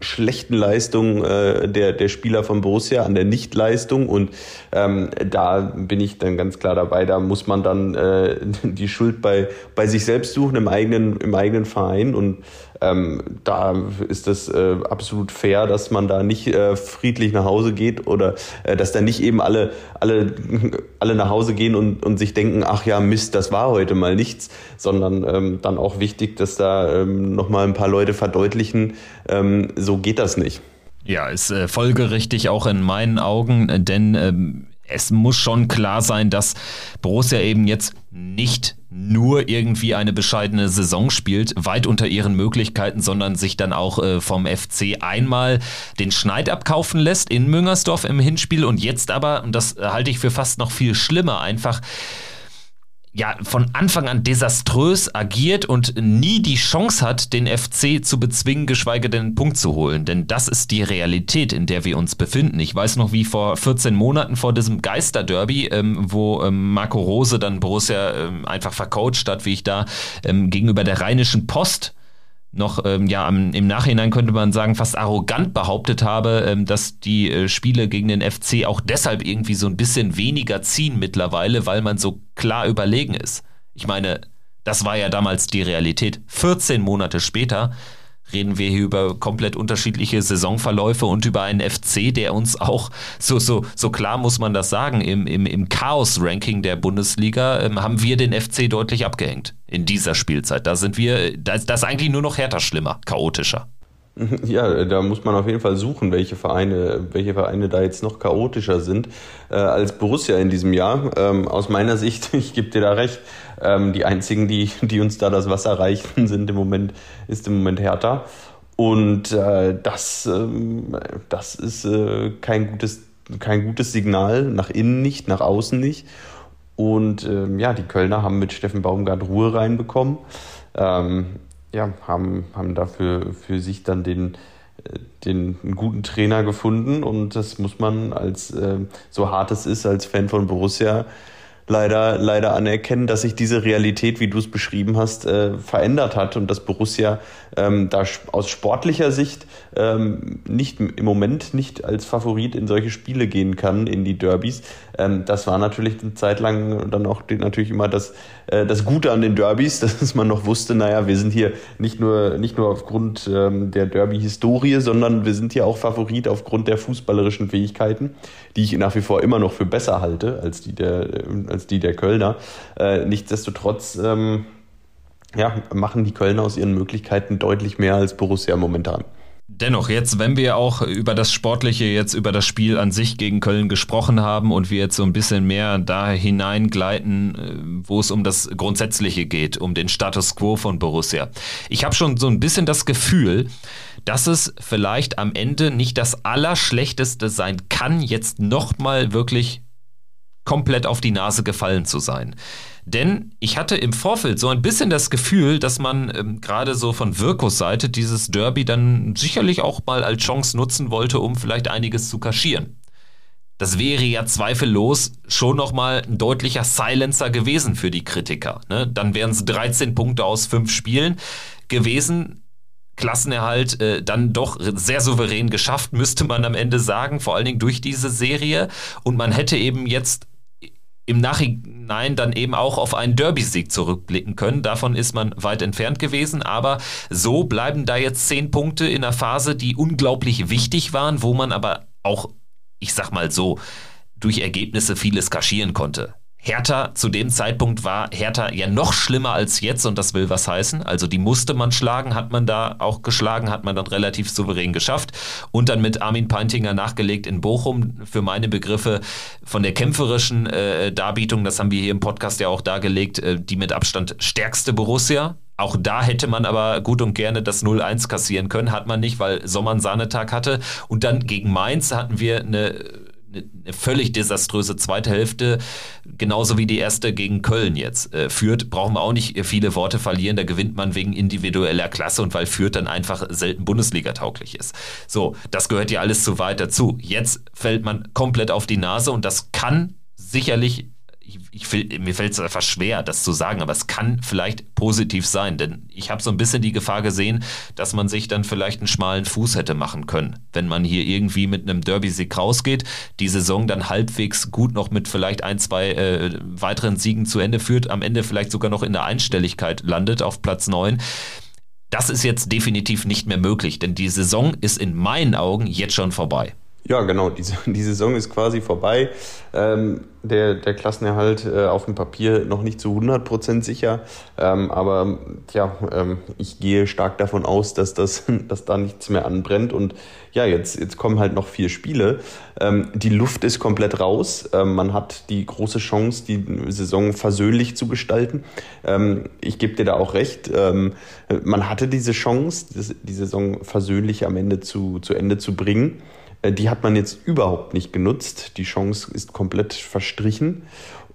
schlechten Leistung äh, der, der Spieler von Borussia, an der Nichtleistung. Und ähm, da bin ich dann ganz klar dabei, da muss man dann äh, die Schuld bei, bei sich selbst suchen, im eigenen, im eigenen Verein. Und ähm, da ist es äh, absolut fair, dass man da nicht äh, friedlich nach Hause geht oder äh, dass da nicht eben alle, alle, alle nach Hause gehen und, und sich denken, ach ja, Mist, das war heute mal nichts, sondern ähm, dann auch wichtig, dass da ähm, nochmal ein paar Leute verdeutlichen, ähm, so geht das nicht. Ja, ist äh, folgerichtig auch in meinen Augen, denn ähm, es muss schon klar sein, dass Borussia eben jetzt nicht nur irgendwie eine bescheidene Saison spielt, weit unter ihren Möglichkeiten, sondern sich dann auch äh, vom FC einmal den Schneid abkaufen lässt in Müngersdorf im Hinspiel. Und jetzt aber, und das halte ich für fast noch viel schlimmer, einfach ja von Anfang an desaströs agiert und nie die Chance hat, den FC zu bezwingen, geschweige denn einen Punkt zu holen. Denn das ist die Realität, in der wir uns befinden. Ich weiß noch, wie vor 14 Monaten vor diesem Geisterderby, ähm, wo ähm, Marco Rose dann Borussia ähm, einfach vercoacht hat, wie ich da ähm, gegenüber der Rheinischen Post noch ähm, ja im Nachhinein könnte man sagen fast arrogant behauptet habe, ähm, dass die äh, Spiele gegen den FC auch deshalb irgendwie so ein bisschen weniger ziehen mittlerweile, weil man so klar überlegen ist. Ich meine, das war ja damals die Realität. 14 Monate später reden wir hier über komplett unterschiedliche Saisonverläufe und über einen FC, der uns auch, so, so, so klar muss man das sagen, im, im, im Chaos-Ranking der Bundesliga ähm, haben wir den FC deutlich abgehängt in dieser Spielzeit. Da sind wir, da ist das eigentlich nur noch härter schlimmer, chaotischer. Ja, da muss man auf jeden Fall suchen, welche Vereine, welche Vereine da jetzt noch chaotischer sind äh, als Borussia in diesem Jahr. Ähm, aus meiner Sicht, ich gebe dir da recht, ähm, die einzigen, die, die uns da das Wasser reichen, sind im Moment, ist im Moment Hertha. Und äh, das, ähm, das ist äh, kein, gutes, kein gutes Signal, nach innen nicht, nach außen nicht. Und ähm, ja, die Kölner haben mit Steffen Baumgart Ruhe reinbekommen. Ähm, ja, haben, haben dafür für sich dann den, äh, den guten Trainer gefunden und das muss man als, äh, so hart es ist, als Fan von Borussia leider, leider anerkennen, dass sich diese Realität, wie du es beschrieben hast, äh, verändert hat und dass Borussia ähm, da aus sportlicher Sicht ähm, nicht im Moment nicht als Favorit in solche Spiele gehen kann, in die Derbys. Ähm, das war natürlich eine Zeit lang dann auch natürlich immer das, das Gute an den Derbys, dass man noch wusste, naja, wir sind hier nicht nur, nicht nur aufgrund ähm, der Derby-Historie, sondern wir sind hier auch Favorit aufgrund der fußballerischen Fähigkeiten, die ich nach wie vor immer noch für besser halte als die der, als die der Kölner. Äh, nichtsdestotrotz ähm, ja, machen die Kölner aus ihren Möglichkeiten deutlich mehr als Borussia momentan. Dennoch, jetzt, wenn wir auch über das Sportliche, jetzt über das Spiel an sich gegen Köln gesprochen haben und wir jetzt so ein bisschen mehr da hineingleiten, äh, wo es um das Grundsätzliche geht, um den Status quo von Borussia. Ich habe schon so ein bisschen das Gefühl, dass es vielleicht am Ende nicht das Allerschlechteste sein kann, jetzt nochmal wirklich komplett auf die Nase gefallen zu sein. Denn ich hatte im Vorfeld so ein bisschen das Gefühl, dass man ähm, gerade so von Wirkos Seite dieses Derby dann sicherlich auch mal als Chance nutzen wollte, um vielleicht einiges zu kaschieren. Das wäre ja zweifellos schon nochmal ein deutlicher Silencer gewesen für die Kritiker. Ne? Dann wären es 13 Punkte aus fünf Spielen gewesen. Klassenerhalt äh, dann doch sehr souverän geschafft, müsste man am Ende sagen, vor allen Dingen durch diese Serie. Und man hätte eben jetzt im Nachhinein dann eben auch auf einen Derby-Sieg zurückblicken können. Davon ist man weit entfernt gewesen, aber so bleiben da jetzt zehn Punkte in einer Phase, die unglaublich wichtig waren, wo man aber auch, ich sag mal so, durch Ergebnisse vieles kaschieren konnte. Hertha zu dem Zeitpunkt war Hertha ja noch schlimmer als jetzt und das will was heißen. Also die musste man schlagen, hat man da auch geschlagen, hat man dann relativ souverän geschafft und dann mit Armin Peintinger nachgelegt in Bochum für meine Begriffe von der kämpferischen äh, Darbietung, das haben wir hier im Podcast ja auch dargelegt, äh, die mit Abstand stärkste Borussia. Auch da hätte man aber gut und gerne das 0-1 kassieren können, hat man nicht, weil Sommer einen Sahnetag hatte. Und dann gegen Mainz hatten wir eine eine völlig desaströse zweite Hälfte, genauso wie die erste gegen Köln jetzt äh, führt, brauchen wir auch nicht viele Worte verlieren. Da gewinnt man wegen individueller Klasse und weil Fürth dann einfach selten Bundesliga-tauglich ist. So, das gehört ja alles zu weit dazu. Jetzt fällt man komplett auf die Nase und das kann sicherlich ich, ich, mir fällt es einfach schwer, das zu sagen, aber es kann vielleicht positiv sein, denn ich habe so ein bisschen die Gefahr gesehen, dass man sich dann vielleicht einen schmalen Fuß hätte machen können, wenn man hier irgendwie mit einem Derby-Sieg rausgeht, die Saison dann halbwegs gut noch mit vielleicht ein, zwei äh, weiteren Siegen zu Ende führt, am Ende vielleicht sogar noch in der Einstelligkeit landet auf Platz 9. Das ist jetzt definitiv nicht mehr möglich, denn die Saison ist in meinen Augen jetzt schon vorbei. Ja, genau. Die, die Saison ist quasi vorbei. Ähm, der, der Klassenerhalt äh, auf dem Papier noch nicht zu 100 Prozent sicher. Ähm, aber ja, ähm, ich gehe stark davon aus, dass, das, dass da nichts mehr anbrennt. Und ja, jetzt, jetzt kommen halt noch vier Spiele. Ähm, die Luft ist komplett raus. Ähm, man hat die große Chance, die Saison versöhnlich zu gestalten. Ähm, ich gebe dir da auch recht. Man hatte diese Chance, die Saison versöhnlich am Ende zu, zu Ende zu bringen. Äh, die hat man jetzt überhaupt nicht genutzt. Die Chance ist komplett verstrichen.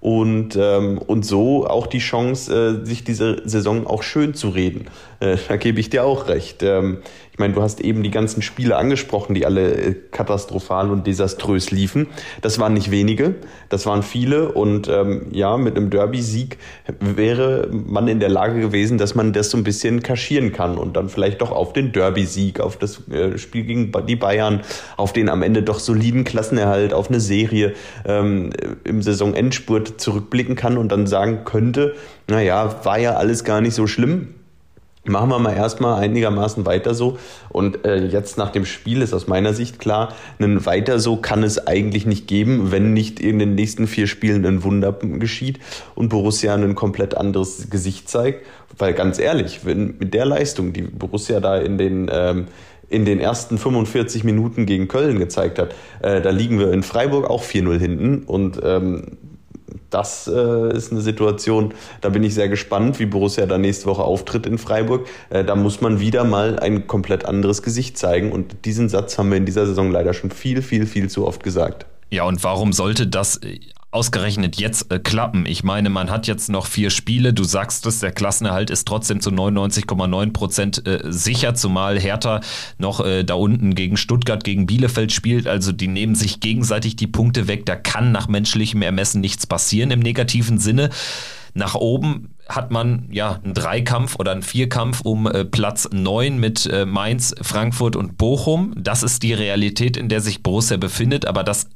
Und, ähm, und so auch die Chance, äh, sich diese Saison auch schön zu reden. Äh, da gebe ich dir auch recht. Ähm, ich meine, du hast eben die ganzen Spiele angesprochen, die alle äh, katastrophal und desaströs liefen. Das waren nicht wenige, das waren viele. Und ähm, ja, mit einem Derby-Sieg wäre man in der Lage gewesen, dass man das so ein bisschen kaschieren kann und dann vielleicht doch auf den Derby-Sieg, auf das äh, Spiel gegen die Bayern, auf den am Ende doch soliden Klassenerhalt, auf eine Serie ähm, im Saisonendspurt zurückblicken kann und dann sagen könnte, naja, war ja alles gar nicht so schlimm Machen wir mal erstmal einigermaßen weiter so. Und äh, jetzt nach dem Spiel ist aus meiner Sicht klar, ein weiter so kann es eigentlich nicht geben, wenn nicht in den nächsten vier Spielen ein Wunder geschieht und Borussia ein komplett anderes Gesicht zeigt. Weil ganz ehrlich, wenn mit der Leistung, die Borussia da in den ähm, in den ersten 45 Minuten gegen Köln gezeigt hat, äh, da liegen wir in Freiburg auch 4-0 hinten und ähm, das äh, ist eine Situation, da bin ich sehr gespannt, wie Borussia da nächste Woche auftritt in Freiburg. Äh, da muss man wieder mal ein komplett anderes Gesicht zeigen. Und diesen Satz haben wir in dieser Saison leider schon viel, viel, viel zu oft gesagt. Ja, und warum sollte das ausgerechnet jetzt äh, klappen. Ich meine, man hat jetzt noch vier Spiele. Du sagst es, der Klassenerhalt ist trotzdem zu 99,9 Prozent äh, sicher, zumal Hertha noch äh, da unten gegen Stuttgart, gegen Bielefeld spielt. Also die nehmen sich gegenseitig die Punkte weg. Da kann nach menschlichem Ermessen nichts passieren im negativen Sinne. Nach oben hat man ja einen Dreikampf oder einen Vierkampf um äh, Platz 9 mit äh, Mainz, Frankfurt und Bochum. Das ist die Realität, in der sich Borussia befindet, aber das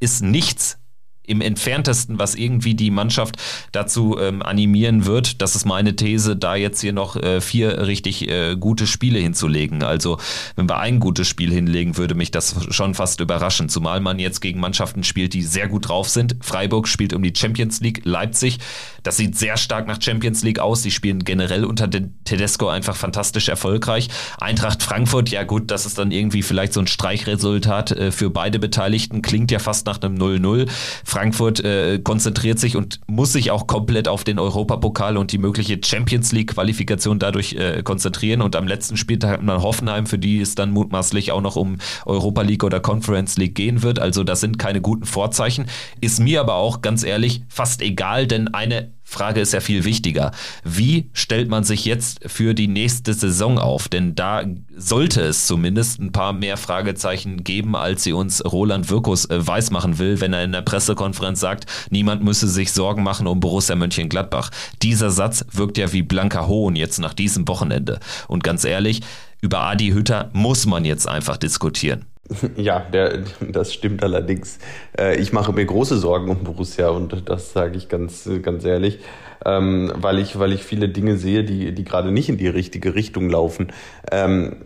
ist nichts im entferntesten, was irgendwie die Mannschaft dazu ähm, animieren wird. Das ist meine These, da jetzt hier noch äh, vier richtig äh, gute Spiele hinzulegen. Also wenn wir ein gutes Spiel hinlegen, würde mich das schon fast überraschen. Zumal man jetzt gegen Mannschaften spielt, die sehr gut drauf sind. Freiburg spielt um die Champions League, Leipzig, das sieht sehr stark nach Champions League aus. Die spielen generell unter Tedesco einfach fantastisch erfolgreich. Eintracht Frankfurt, ja gut, das ist dann irgendwie vielleicht so ein Streichresultat äh, für beide Beteiligten. Klingt ja fast nach einem 0-0. Frankfurt äh, konzentriert sich und muss sich auch komplett auf den Europapokal und die mögliche Champions League-Qualifikation dadurch äh, konzentrieren. Und am letzten Spieltag hat man Hoffenheim, für die es dann mutmaßlich auch noch um Europa League oder Conference League gehen wird. Also das sind keine guten Vorzeichen. Ist mir aber auch ganz ehrlich fast egal, denn eine Frage ist ja viel wichtiger. Wie stellt man sich jetzt für die nächste Saison auf? Denn da sollte es zumindest ein paar mehr Fragezeichen geben, als sie uns Roland Wirkus äh, weismachen will, wenn er in der Pressekonferenz sagt, niemand müsse sich Sorgen machen um Borussia Mönchengladbach. Dieser Satz wirkt ja wie blanker Hohn jetzt nach diesem Wochenende. Und ganz ehrlich, über Adi Hütter muss man jetzt einfach diskutieren. Ja, der, das stimmt allerdings. Äh, ich mache mir große Sorgen um Borussia und das sage ich ganz, ganz ehrlich, ähm, weil ich, weil ich viele Dinge sehe, die, die gerade nicht in die richtige Richtung laufen. Ähm,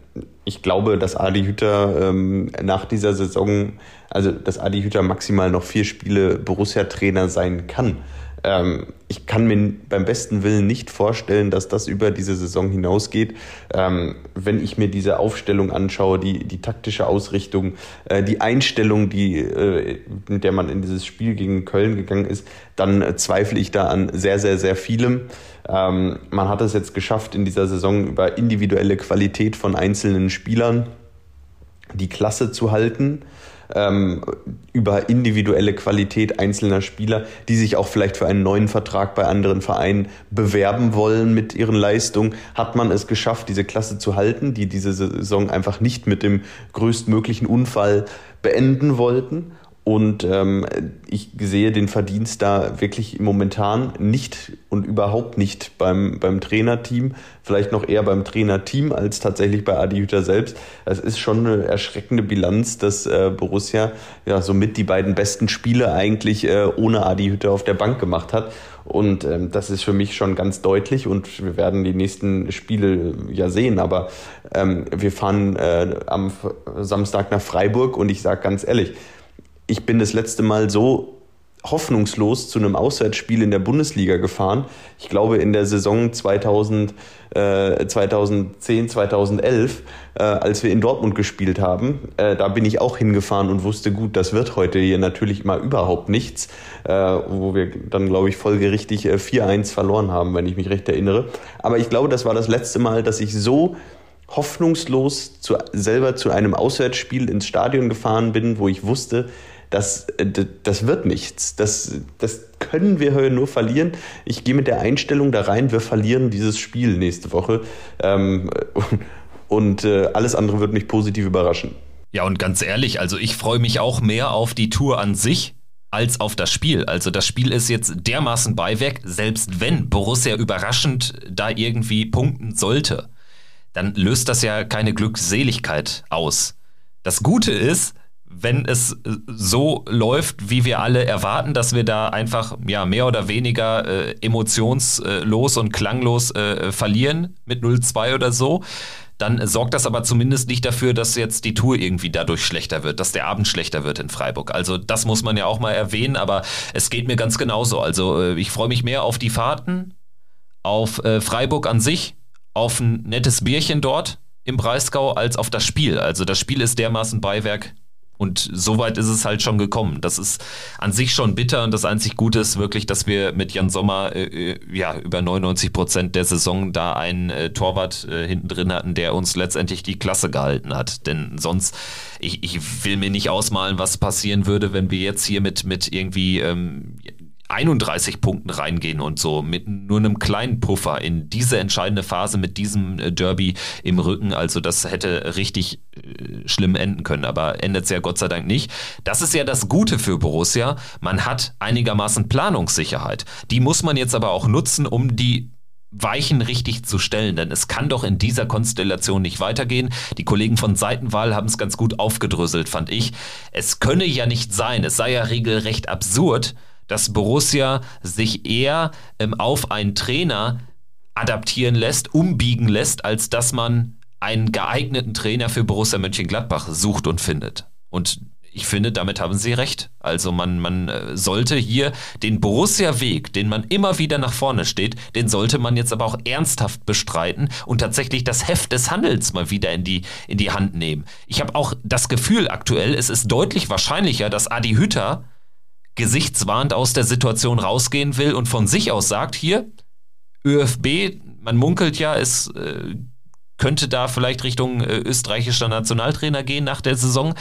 ich glaube, dass Adi Hütter ähm, nach dieser Saison, also dass Adi Hütter maximal noch vier Spiele Borussia-Trainer sein kann. Ähm, ich kann mir beim besten Willen nicht vorstellen, dass das über diese Saison hinausgeht. Ähm, wenn ich mir diese Aufstellung anschaue, die, die taktische Ausrichtung, äh, die Einstellung, die, äh, mit der man in dieses Spiel gegen Köln gegangen ist, dann äh, zweifle ich da an sehr, sehr, sehr vielem. Ähm, man hat es jetzt geschafft, in dieser Saison über individuelle Qualität von einzelnen Spielern die Klasse zu halten ähm, über individuelle Qualität einzelner Spieler, die sich auch vielleicht für einen neuen Vertrag bei anderen Vereinen bewerben wollen mit ihren Leistungen, hat man es geschafft, diese Klasse zu halten, die diese Saison einfach nicht mit dem größtmöglichen Unfall beenden wollten. Und ähm, ich sehe den Verdienst da wirklich momentan nicht und überhaupt nicht beim, beim Trainerteam, vielleicht noch eher beim Trainerteam als tatsächlich bei Adi Hütter selbst. Es ist schon eine erschreckende Bilanz, dass äh, Borussia ja somit die beiden besten Spiele eigentlich äh, ohne Adi Hütter auf der Bank gemacht hat. Und ähm, das ist für mich schon ganz deutlich und wir werden die nächsten Spiele ja sehen. Aber ähm, wir fahren äh, am Samstag nach Freiburg und ich sage ganz ehrlich, ich bin das letzte Mal so hoffnungslos zu einem Auswärtsspiel in der Bundesliga gefahren. Ich glaube in der Saison 2000, äh, 2010, 2011, äh, als wir in Dortmund gespielt haben. Äh, da bin ich auch hingefahren und wusste, gut, das wird heute hier natürlich mal überhaupt nichts, äh, wo wir dann, glaube ich, folgerichtig äh, 4-1 verloren haben, wenn ich mich recht erinnere. Aber ich glaube, das war das letzte Mal, dass ich so hoffnungslos zu, selber zu einem Auswärtsspiel ins Stadion gefahren bin, wo ich wusste, das, das wird nichts. Das, das können wir heute nur verlieren. Ich gehe mit der Einstellung da rein, wir verlieren dieses Spiel nächste Woche. Ähm, und äh, alles andere wird mich positiv überraschen. Ja, und ganz ehrlich, also ich freue mich auch mehr auf die Tour an sich als auf das Spiel. Also das Spiel ist jetzt dermaßen Beiwerk, selbst wenn Borussia überraschend da irgendwie punkten sollte, dann löst das ja keine Glückseligkeit aus. Das Gute ist, wenn es äh, so läuft, wie wir alle erwarten, dass wir da einfach ja mehr oder weniger äh, emotionslos und klanglos äh, verlieren mit 0-2 oder so, dann sorgt das aber zumindest nicht dafür, dass jetzt die Tour irgendwie dadurch schlechter wird, dass der Abend schlechter wird in Freiburg. Also das muss man ja auch mal erwähnen, aber es geht mir ganz genauso. Also äh, ich freue mich mehr auf die Fahrten, auf äh, Freiburg an sich, auf ein nettes Bierchen dort im Breisgau als auf das Spiel. Also das Spiel ist dermaßen Beiwerk, Und so weit ist es halt schon gekommen. Das ist an sich schon bitter und das einzig Gute ist wirklich, dass wir mit Jan Sommer äh, äh ja über 99 Prozent der Saison da einen äh, Torwart äh, hinten drin hatten, der uns letztendlich die Klasse gehalten hat. Denn sonst, ich, ich will mir nicht ausmalen, was passieren würde, wenn wir jetzt hier mit, mit irgendwie ähm, 31 Punkten reingehen und so mit nur einem kleinen Puffer in diese entscheidende Phase mit diesem äh, Derby im Rücken. Also das hätte richtig äh, schlimm enden können, aber endet es ja Gott sei Dank nicht. Das ist ja das Gute für Borussia. Man hat einigermaßen Planungssicherheit. Die muss man jetzt aber auch nutzen, um die Weichen richtig zu stellen, denn es kann doch in dieser Konstellation nicht weitergehen. Die Kollegen von Seitenwahl haben es ganz gut aufgedröselt, fand ich. Es könne ja nicht sein, es sei ja regelrecht absurd, dass Borussia sich eher ähm, auf einen Trainer adaptieren lässt, umbiegen lässt, als dass man einen geeigneten Trainer für Borussia Mönchengladbach sucht und findet. Und ich finde, damit haben Sie recht. Also man, man äh, sollte hier den Borussia-Weg, den man immer wieder nach vorne steht, den sollte man jetzt aber auch ernsthaft bestreiten und tatsächlich das Heft des Handels mal wieder in die, in die Hand nehmen. Ich habe auch das Gefühl aktuell, es ist deutlich wahrscheinlicher, dass Adi Hütter gesichtswarnt aus der Situation rausgehen will und von sich aus sagt, hier, ÖFB, man munkelt ja, es äh, könnte da vielleicht Richtung äh, österreichischer Nationaltrainer gehen nach der Saison.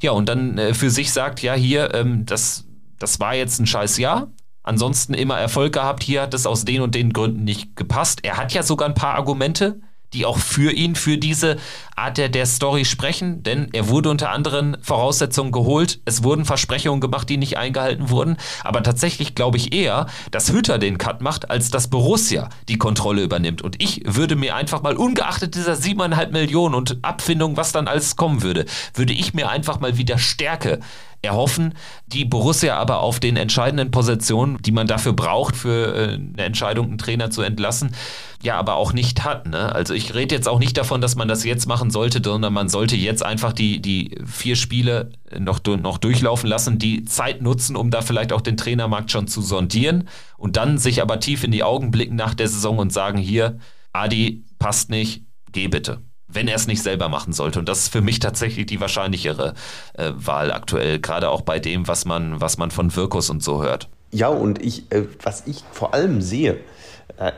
Ja, und dann äh, für sich sagt, ja, hier, ähm, das, das war jetzt ein scheiß Jahr. Ansonsten immer Erfolg gehabt. Hier hat es aus den und den Gründen nicht gepasst. Er hat ja sogar ein paar Argumente die auch für ihn, für diese Art der, der Story sprechen, denn er wurde unter anderen Voraussetzungen geholt. Es wurden Versprechungen gemacht, die nicht eingehalten wurden. Aber tatsächlich glaube ich eher, dass Hütter den Cut macht, als dass Borussia die Kontrolle übernimmt. Und ich würde mir einfach mal, ungeachtet dieser siebeneinhalb Millionen und Abfindung, was dann alles kommen würde, würde ich mir einfach mal wieder Stärke erhoffen, die Borussia aber auf den entscheidenden Positionen, die man dafür braucht, für äh, eine Entscheidung, einen Trainer zu entlassen, ja, aber auch nicht hat. Ne? Also ich rede jetzt auch nicht davon, dass man das jetzt machen sollte, sondern man sollte jetzt einfach die, die vier Spiele noch, noch durchlaufen lassen, die Zeit nutzen, um da vielleicht auch den Trainermarkt schon zu sondieren und dann sich aber tief in die Augen blicken nach der Saison und sagen, hier, Adi, passt nicht, geh bitte wenn er es nicht selber machen sollte. Und das ist für mich tatsächlich die wahrscheinlichere äh, Wahl aktuell, gerade auch bei dem, was man, was man von Wirkus und so hört. Ja, und ich, äh, was ich vor allem sehe,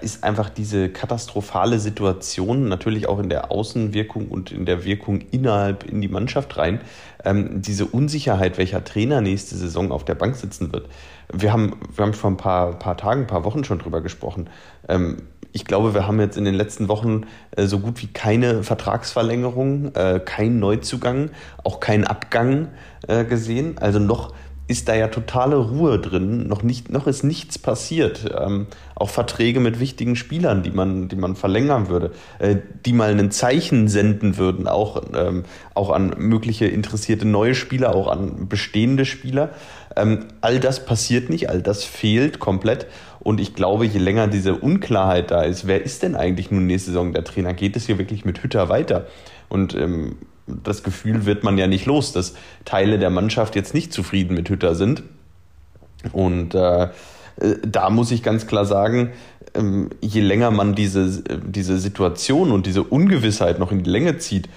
ist einfach diese katastrophale Situation, natürlich auch in der Außenwirkung und in der Wirkung innerhalb in die Mannschaft rein, ähm, diese Unsicherheit, welcher Trainer nächste Saison auf der Bank sitzen wird. Wir haben, wir haben vor ein paar, paar Tagen, ein paar Wochen schon drüber gesprochen. Ähm, ich glaube, wir haben jetzt in den letzten Wochen äh, so gut wie keine Vertragsverlängerung, äh, keinen Neuzugang, auch keinen Abgang äh, gesehen. Also noch ist da ja totale Ruhe drin. Noch, nicht, noch ist nichts passiert. Ähm, auch Verträge mit wichtigen Spielern, die man, die man verlängern würde, äh, die mal ein Zeichen senden würden, auch, ähm, auch an mögliche interessierte neue Spieler, auch an bestehende Spieler. Ähm, all das passiert nicht, all das fehlt komplett. Und ich glaube, je länger diese Unklarheit da ist, wer ist denn eigentlich nun nächste Saison der Trainer? Geht es hier wirklich mit Hütter weiter? Und ähm, das Gefühl wird man ja nicht los, dass Teile der Mannschaft jetzt nicht zufrieden mit Hütter sind. Und äh, äh, da muss ich ganz klar sagen, ähm, je länger man diese, diese Situation und diese Ungewissheit noch in die Länge zieht,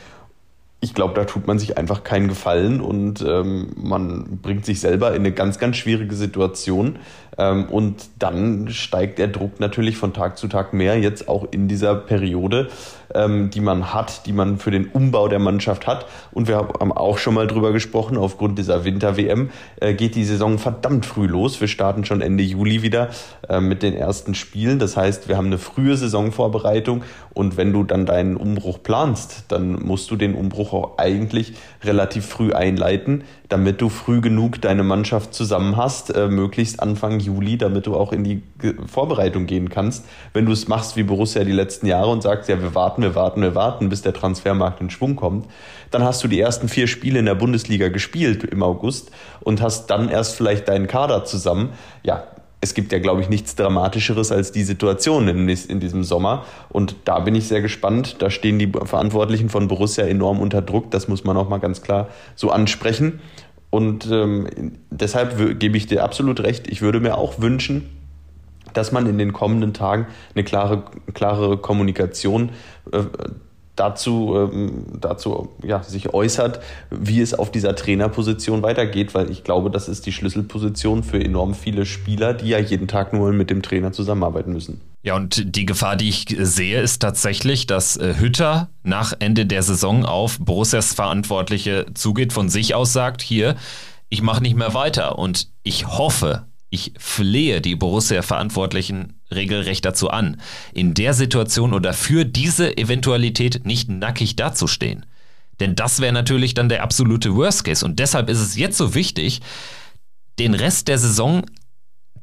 ich glaube, da tut man sich einfach keinen Gefallen und ähm, man bringt sich selber in eine ganz, ganz schwierige Situation. Ähm, und dann steigt der Druck natürlich von Tag zu Tag mehr, jetzt auch in dieser Periode, ähm, die man hat, die man für den Umbau der Mannschaft hat. Und wir haben auch schon mal drüber gesprochen, aufgrund dieser Winter-WM äh, geht die Saison verdammt früh los. Wir starten schon Ende Juli wieder äh, mit den ersten Spielen. Das heißt, wir haben eine frühe Saisonvorbereitung und wenn du dann deinen Umbruch planst, dann musst du den Umbruch auch eigentlich relativ früh einleiten, damit du früh genug deine Mannschaft zusammen hast, äh, möglichst Anfang Juli, damit du auch in die Vorbereitung gehen kannst. Wenn du es machst wie Borussia die letzten Jahre und sagst, ja, wir warten, wir warten, wir warten, bis der Transfermarkt in Schwung kommt, dann hast du die ersten vier Spiele in der Bundesliga gespielt im August und hast dann erst vielleicht deinen Kader zusammen. Ja, es gibt ja, glaube ich, nichts Dramatischeres als die Situation in, in, diesem Sommer. Und da bin ich sehr gespannt. Da stehen die Verantwortlichen von Borussia enorm unter Druck. Das muss man auch mal ganz klar so ansprechen. Und ähm, deshalb gebe ich dir absolut recht. Ich würde mir auch wünschen, dass man in den kommenden Tagen eine klare, klare Kommunikation äh, dazu, ähm, dazu ja, sich äußert, wie es auf dieser Trainerposition weitergeht, weil ich glaube, das ist die Schlüsselposition für enorm viele Spieler, die ja jeden Tag nur mit dem Trainer zusammenarbeiten müssen. Ja, und die Gefahr, die ich sehe, ist tatsächlich, dass äh, Hütter nach Ende der Saison auf Borussias Verantwortliche zugeht, von sich aus sagt, hier, ich mache nicht mehr weiter. Und ich hoffe, ich flehe die Borussia-Verantwortlichen regelrecht dazu an, in der Situation oder für diese Eventualität nicht nackig dazustehen. Denn das wäre natürlich dann der absolute Worst Case. Und deshalb ist es jetzt so wichtig, den Rest der Saison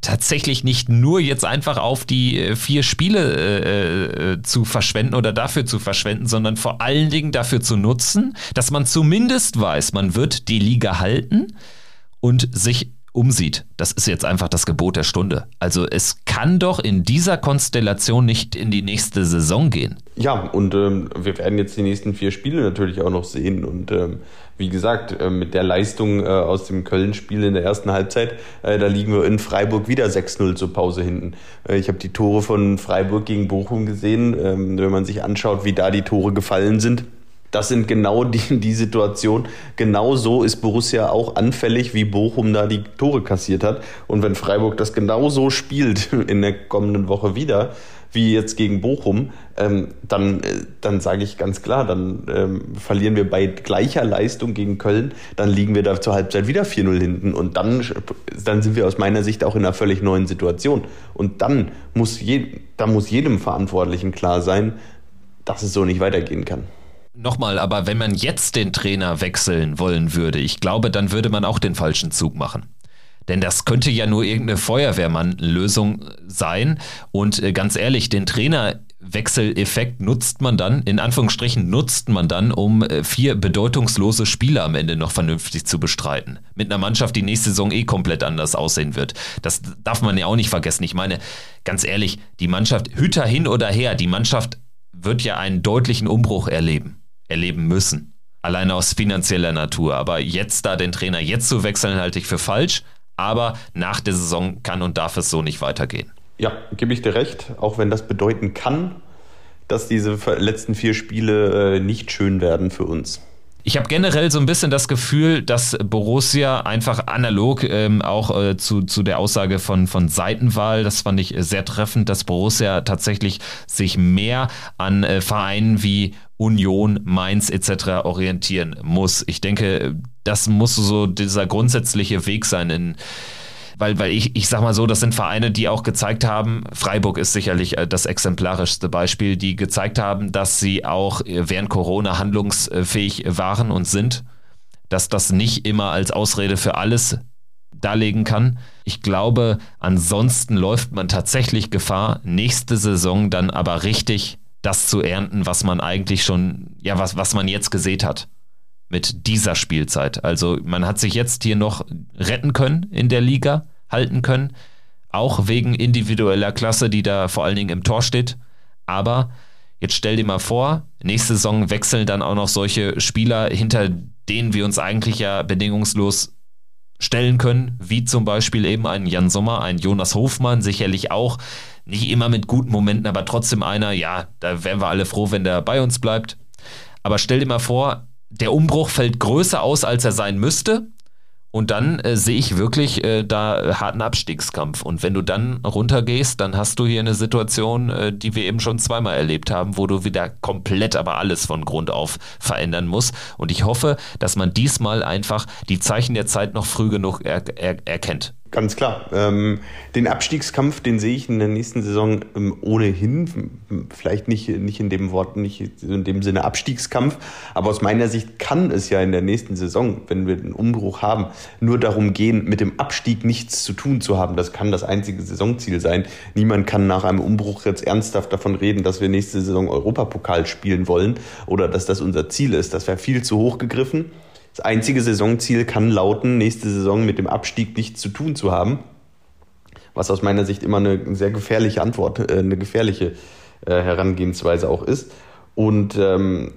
tatsächlich nicht nur jetzt einfach auf die äh, vier Spiele äh, äh, zu verschwenden oder dafür zu verschwenden, sondern vor allen Dingen dafür zu nutzen, dass man zumindest weiß, man wird die Liga halten und sich umsieht. Das ist jetzt einfach das Gebot der Stunde. Also es kann doch in dieser Konstellation nicht in die nächste Saison gehen. Ja, und ähm, wir werden jetzt die nächsten vier Spiele natürlich auch noch sehen. Und ähm, wie gesagt, äh, mit der Leistung äh, aus dem Köln-Spiel in der ersten Halbzeit, äh, da liegen wir in Freiburg wieder 6-0 zur Pause hinten. Äh, ich habe die Tore von Freiburg gegen Bochum gesehen. Ähm, wenn man sich anschaut, wie da die Tore gefallen sind, das sind genau die, die Situation. Genau so ist Borussia auch anfällig, wie Bochum da die Tore kassiert hat. Und wenn Freiburg das genau so spielt in der kommenden Woche wieder, wie jetzt gegen Bochum, ähm, dann, äh, dann sage ich ganz klar, dann ähm, verlieren wir bei gleicher Leistung gegen Köln, dann liegen wir da zur Halbzeit wieder 4-0 hinten und dann, dann sind wir aus meiner Sicht auch in einer völlig neuen Situation. Und dann muss, je, dann muss jedem Verantwortlichen klar sein, dass es so nicht weitergehen kann. Nochmal, aber wenn man jetzt den Trainer wechseln wollen würde, ich glaube, dann würde man auch den falschen Zug machen. Denn das könnte ja nur irgendeine Feuerwehrmann-Lösung sein. Und äh, ganz ehrlich, den Trainerwechseleffekt nutzt man dann, in Anführungsstrichen nutzt man dann, um äh, vier bedeutungslose Spiele am Ende noch vernünftig zu bestreiten. Mit einer Mannschaft, die nächste Saison eh komplett anders aussehen wird. Das darf man ja auch nicht vergessen. Ich meine, ganz ehrlich, die Mannschaft, Hütter hin oder her, die Mannschaft wird ja einen deutlichen Umbruch erleben erleben müssen. Alleine aus finanzieller Natur. Aber jetzt da den Trainer jetzt zu wechseln, halte ich für falsch. Aber nach der Saison kann und darf es so nicht weitergehen. Ja, gebe ich dir recht. Auch wenn das bedeuten kann, dass diese letzten vier Spiele äh, nicht schön werden für uns. Ich habe generell so ein bisschen das Gefühl, dass Borussia einfach analog ähm, auch äh, zu, zu der Aussage von, von Seitenwahl, das fand ich sehr treffend, dass Borussia tatsächlich sich mehr an äh, Vereinen wie Union, Mainz etc. orientieren muss. Ich denke, das muss so dieser grundsätzliche Weg sein in weil, weil ich, ich sag mal so, das sind Vereine, die auch gezeigt haben, Freiburg ist sicherlich äh, das exemplarischste Beispiel, die gezeigt haben, dass sie auch äh, während Corona handlungsfähig waren und sind, dass das nicht immer als Ausrede für alles darlegen kann. Ich glaube, ansonsten läuft man tatsächlich Gefahr, nächste Saison dann aber richtig das zu ernten, was man eigentlich schon, ja, was, was man jetzt gesät hat mit dieser Spielzeit. Also man hat sich jetzt hier noch retten können in der Liga, halten können, auch wegen individueller Klasse, die da vor allen Dingen im Tor steht. Aber jetzt stell dir mal vor, nächste Saison wechseln dann auch noch solche Spieler, hinter denen wir uns eigentlich ja bedingungslos stellen können, wie zum Beispiel eben ein Jan Sommer, ein Jonas Hofmann, sicherlich auch nicht immer mit guten Momenten, aber trotzdem einer, ja, da wären wir alle froh, wenn der bei uns bleibt. Aber stell dir mal vor, der Umbruch fällt größer aus, als er sein müsste. Und dann äh, sehe ich wirklich äh, da harten Abstiegskampf. Und wenn du dann runtergehst, dann hast du hier eine Situation, äh, die wir eben schon zweimal erlebt haben, wo du wieder komplett aber alles von Grund auf verändern musst. Und ich hoffe, dass man diesmal einfach die Zeichen der Zeit noch früh genug er er erkennt. Ganz klar. Ähm, den Abstiegskampf, den sehe ich in der nächsten Saison ähm, ohnehin. Vielleicht nicht, nicht in dem Wort, nicht in dem Sinne Abstiegskampf. Aber aus meiner Sicht kann es ja in der nächsten Saison, wenn wir einen Umbruch haben, nur darum gehen, mit dem Abstieg nichts zu tun zu haben. Das kann das einzige Saisonziel sein. Niemand kann nach einem Umbruch jetzt ernsthaft davon reden, dass wir nächste Saison Europapokal spielen wollen oder dass das unser Ziel ist. Das wäre viel zu hoch gegriffen. Das einzige Saisonziel kann lauten, nächste Saison mit dem Abstieg nichts zu tun zu haben. Was aus meiner Sicht immer eine sehr gefährliche Antwort, äh, eine gefährliche äh, Herangehensweise auch ist. Und ähm,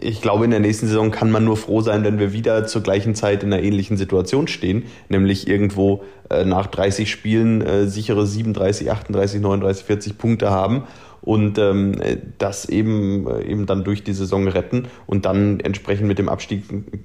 ich glaube, in der nächsten Saison kann man nur froh sein, wenn wir wieder zur gleichen Zeit in einer ähnlichen Situation stehen, nämlich irgendwo äh, nach 30 Spielen sichere 37, 38, 39, 40 Punkte haben und ähm, das eben, eben dann durch die Saison retten und dann entsprechend mit dem Abstieg,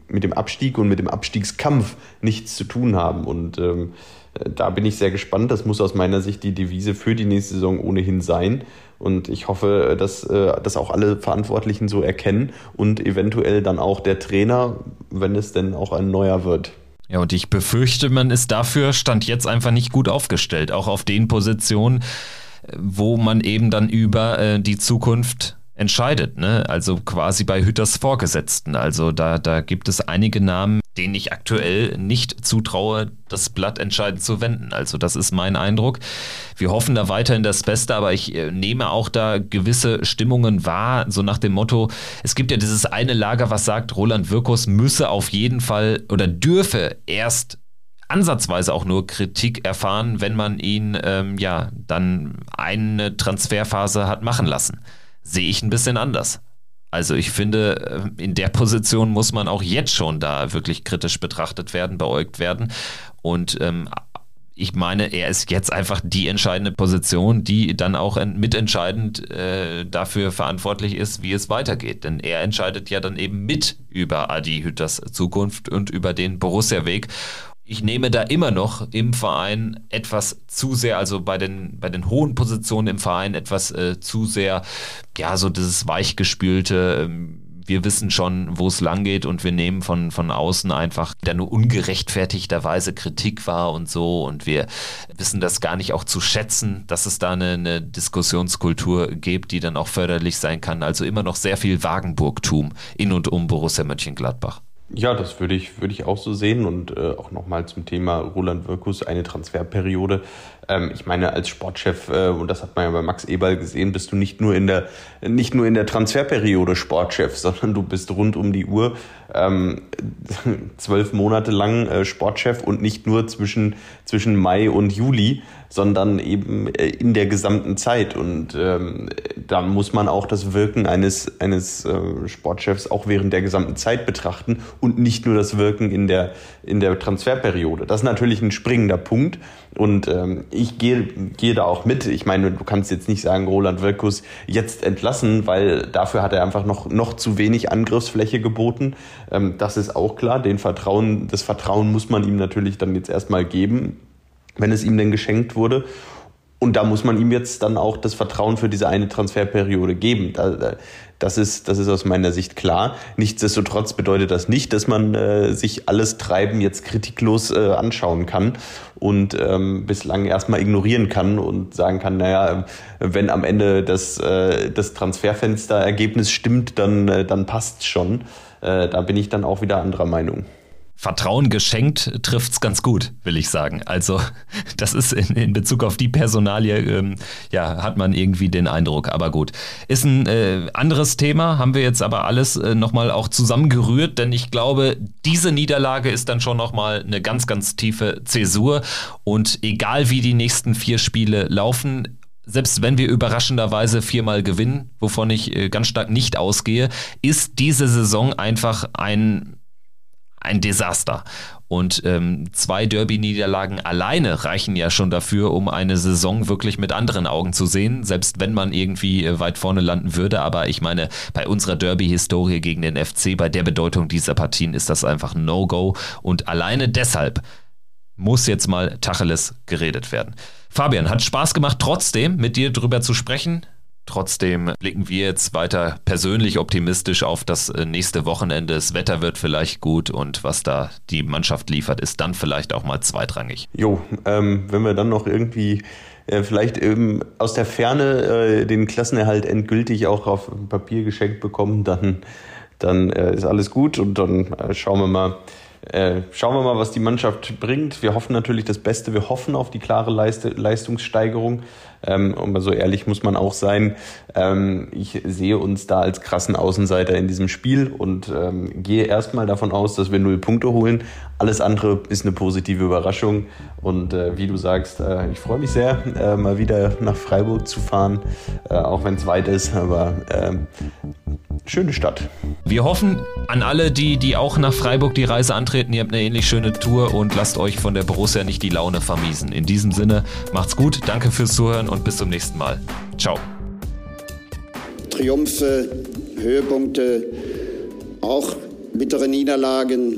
mit dem Abstieg und mit dem Abstiegskampf nichts zu tun haben. Und ähm, da bin ich sehr gespannt. Das muss aus meiner Sicht die Devise für die nächste Saison ohnehin sein. Und ich hoffe, dass äh, das auch alle Verantwortlichen so erkennen und eventuell dann auch der Trainer, wenn es denn auch ein neuer wird. Ja, und ich befürchte, man ist dafür Stand jetzt einfach nicht gut aufgestellt, auch auf den Positionen, wo man eben dann über äh, die Zukunft entscheidet, ne? Also quasi bei Hütters Vorgesetzten. Also da, da gibt es einige Namen, denen ich aktuell nicht zutraue, das Blatt entscheidend zu wenden. Also das ist mein Eindruck. Wir hoffen da weiterhin das Beste, aber ich äh, nehme auch da gewisse Stimmungen wahr, so nach dem Motto, es gibt ja dieses eine Lager, was sagt, Roland Wirkus müsse auf jeden Fall oder dürfe erst ansatzweise auch nur Kritik erfahren, wenn man ihn ähm, ja dann eine Transferphase hat machen lassen. Sehe ich ein bisschen anders. Also ich finde, äh, in der Position muss man auch jetzt schon da wirklich kritisch betrachtet werden, beäugt werden. Und ähm, ich meine, er ist jetzt einfach die entscheidende Position, die dann auch mitentscheidend äh, dafür verantwortlich ist, wie es weitergeht. Denn er entscheidet ja dann eben mit über Adi Hütters Zukunft und über den Borussia-Weg ich nehme da immer noch im Verein etwas zu sehr, also bei den, bei den hohen Positionen im Verein etwas äh, zu sehr, ja, so dieses weichgespülte, ähm, wir wissen schon, wo es lang geht und wir nehmen von, von außen einfach da nur ungerechtfertigterweise Kritik war und so und wir wissen das gar nicht auch zu schätzen, dass es da eine, eine Diskussionskultur gibt, die dann auch förderlich sein kann. Also immer noch sehr viel Wagenburgtum in und um Borussia Mönchengladbach. Ja, das würde ich, würde ich auch so sehen und äh, auch nochmal zum Thema Roland Wirkus, eine Transferperiode. Ähm, ich meine, als Sportchef, äh, und das hat man ja bei Max Eberl gesehen, bist du nicht nur in der, nicht nur in der Transferperiode Sportchef, sondern du bist rund um die Uhr ähm, zwölf Monate lang äh, Sportchef und nicht nur zwischen, zwischen Mai und Juli, sondern eben äh, in der gesamten Zeit. Und ähm, da muss man auch das Wirken eines, eines äh, Sportchefs auch während der gesamten Zeit betrachten und nicht nur das Wirken in der, in der Transferperiode. Das ist natürlich ein springender Punkt. Und ähm, ich gehe, gehe da auch mit. Ich meine, du kannst jetzt nicht sagen, Roland Wirkus jetzt entlassen, weil dafür hat er einfach noch, noch zu wenig Angriffsfläche geboten. Ähm, das ist auch klar. Den Vertrauen, das Vertrauen muss man ihm natürlich dann jetzt erstmal geben, wenn es ihm denn geschenkt wurde. Und da muss man ihm jetzt dann auch das Vertrauen für diese eine Transferperiode geben. Das ist, das ist aus meiner Sicht klar. Nichtsdestotrotz bedeutet das nicht, dass man äh, sich alles Treiben jetzt kritiklos äh, anschauen kann und ähm, bislang erstmal ignorieren kann und sagen kann, naja, wenn am Ende das, äh, das Transferfenster-Ergebnis stimmt, dann, äh, dann passt schon. Äh, da bin ich dann auch wieder anderer Meinung. Vertrauen geschenkt trifft's ganz gut, will ich sagen. Also das ist in, in Bezug auf die Personalie, ähm, ja, hat man irgendwie den Eindruck. Aber gut, ist ein äh, anderes Thema, haben wir jetzt aber alles äh, nochmal auch zusammengerührt, denn ich glaube, diese Niederlage ist dann schon nochmal eine ganz, ganz tiefe Zäsur. Und egal wie die nächsten vier Spiele laufen, selbst wenn wir überraschenderweise viermal gewinnen, wovon ich äh, ganz stark nicht ausgehe, ist diese Saison einfach ein ein Desaster. Und ähm, zwei Derby-Niederlagen alleine reichen ja schon dafür, um eine Saison wirklich mit anderen Augen zu sehen, selbst wenn man irgendwie äh, weit vorne landen würde. Aber ich meine, bei unserer Derby-Historie gegen den FC, bei der Bedeutung dieser Partien ist das einfach ein No-Go. Und alleine deshalb muss jetzt mal Tacheles geredet werden. Fabian, hat Spaß gemacht, trotzdem mit dir drüber zu sprechen. Trotzdem blicken wir jetzt weiter persönlich optimistisch auf das äh, nächste Wochenende. Das Wetter wird vielleicht gut und was da die Mannschaft liefert, ist dann vielleicht auch mal zweitrangig. Jo, ähm, wenn wir dann noch irgendwie äh, vielleicht eben aus der Ferne äh, den Klassenerhalt endgültig auch auf Papier geschenkt bekommen, dann, dann äh, ist alles gut und dann äh, schauen wir mal, äh, schauen wir mal, was die Mannschaft bringt. Wir hoffen natürlich das Beste. Wir hoffen auf die klare Leiste Leistungssteigerung. Ähm, aber so ehrlich muss man auch sein. Ähm, ich sehe uns da als krassen Außenseiter in diesem Spiel und ähm, gehe erstmal davon aus, dass wir null Punkte holen. Alles andere ist eine positive Überraschung. Und äh, wie du sagst, äh, ich freue mich sehr, äh, mal wieder nach Freiburg zu fahren, äh, auch wenn es weit ist. Aber ähm, schöne Stadt. Wir hoffen an alle, die, die auch nach Freiburg die Reise antreten, ihr habt eine ähnlich schöne Tour und lasst euch von der Borussia nicht die Laune vermiesen. In diesem Sinne, macht's gut, danke fürs Zuhören und bis zum nächsten Mal. Ciao. Triumphe, Höhepunkte, auch bittere Niederlagen,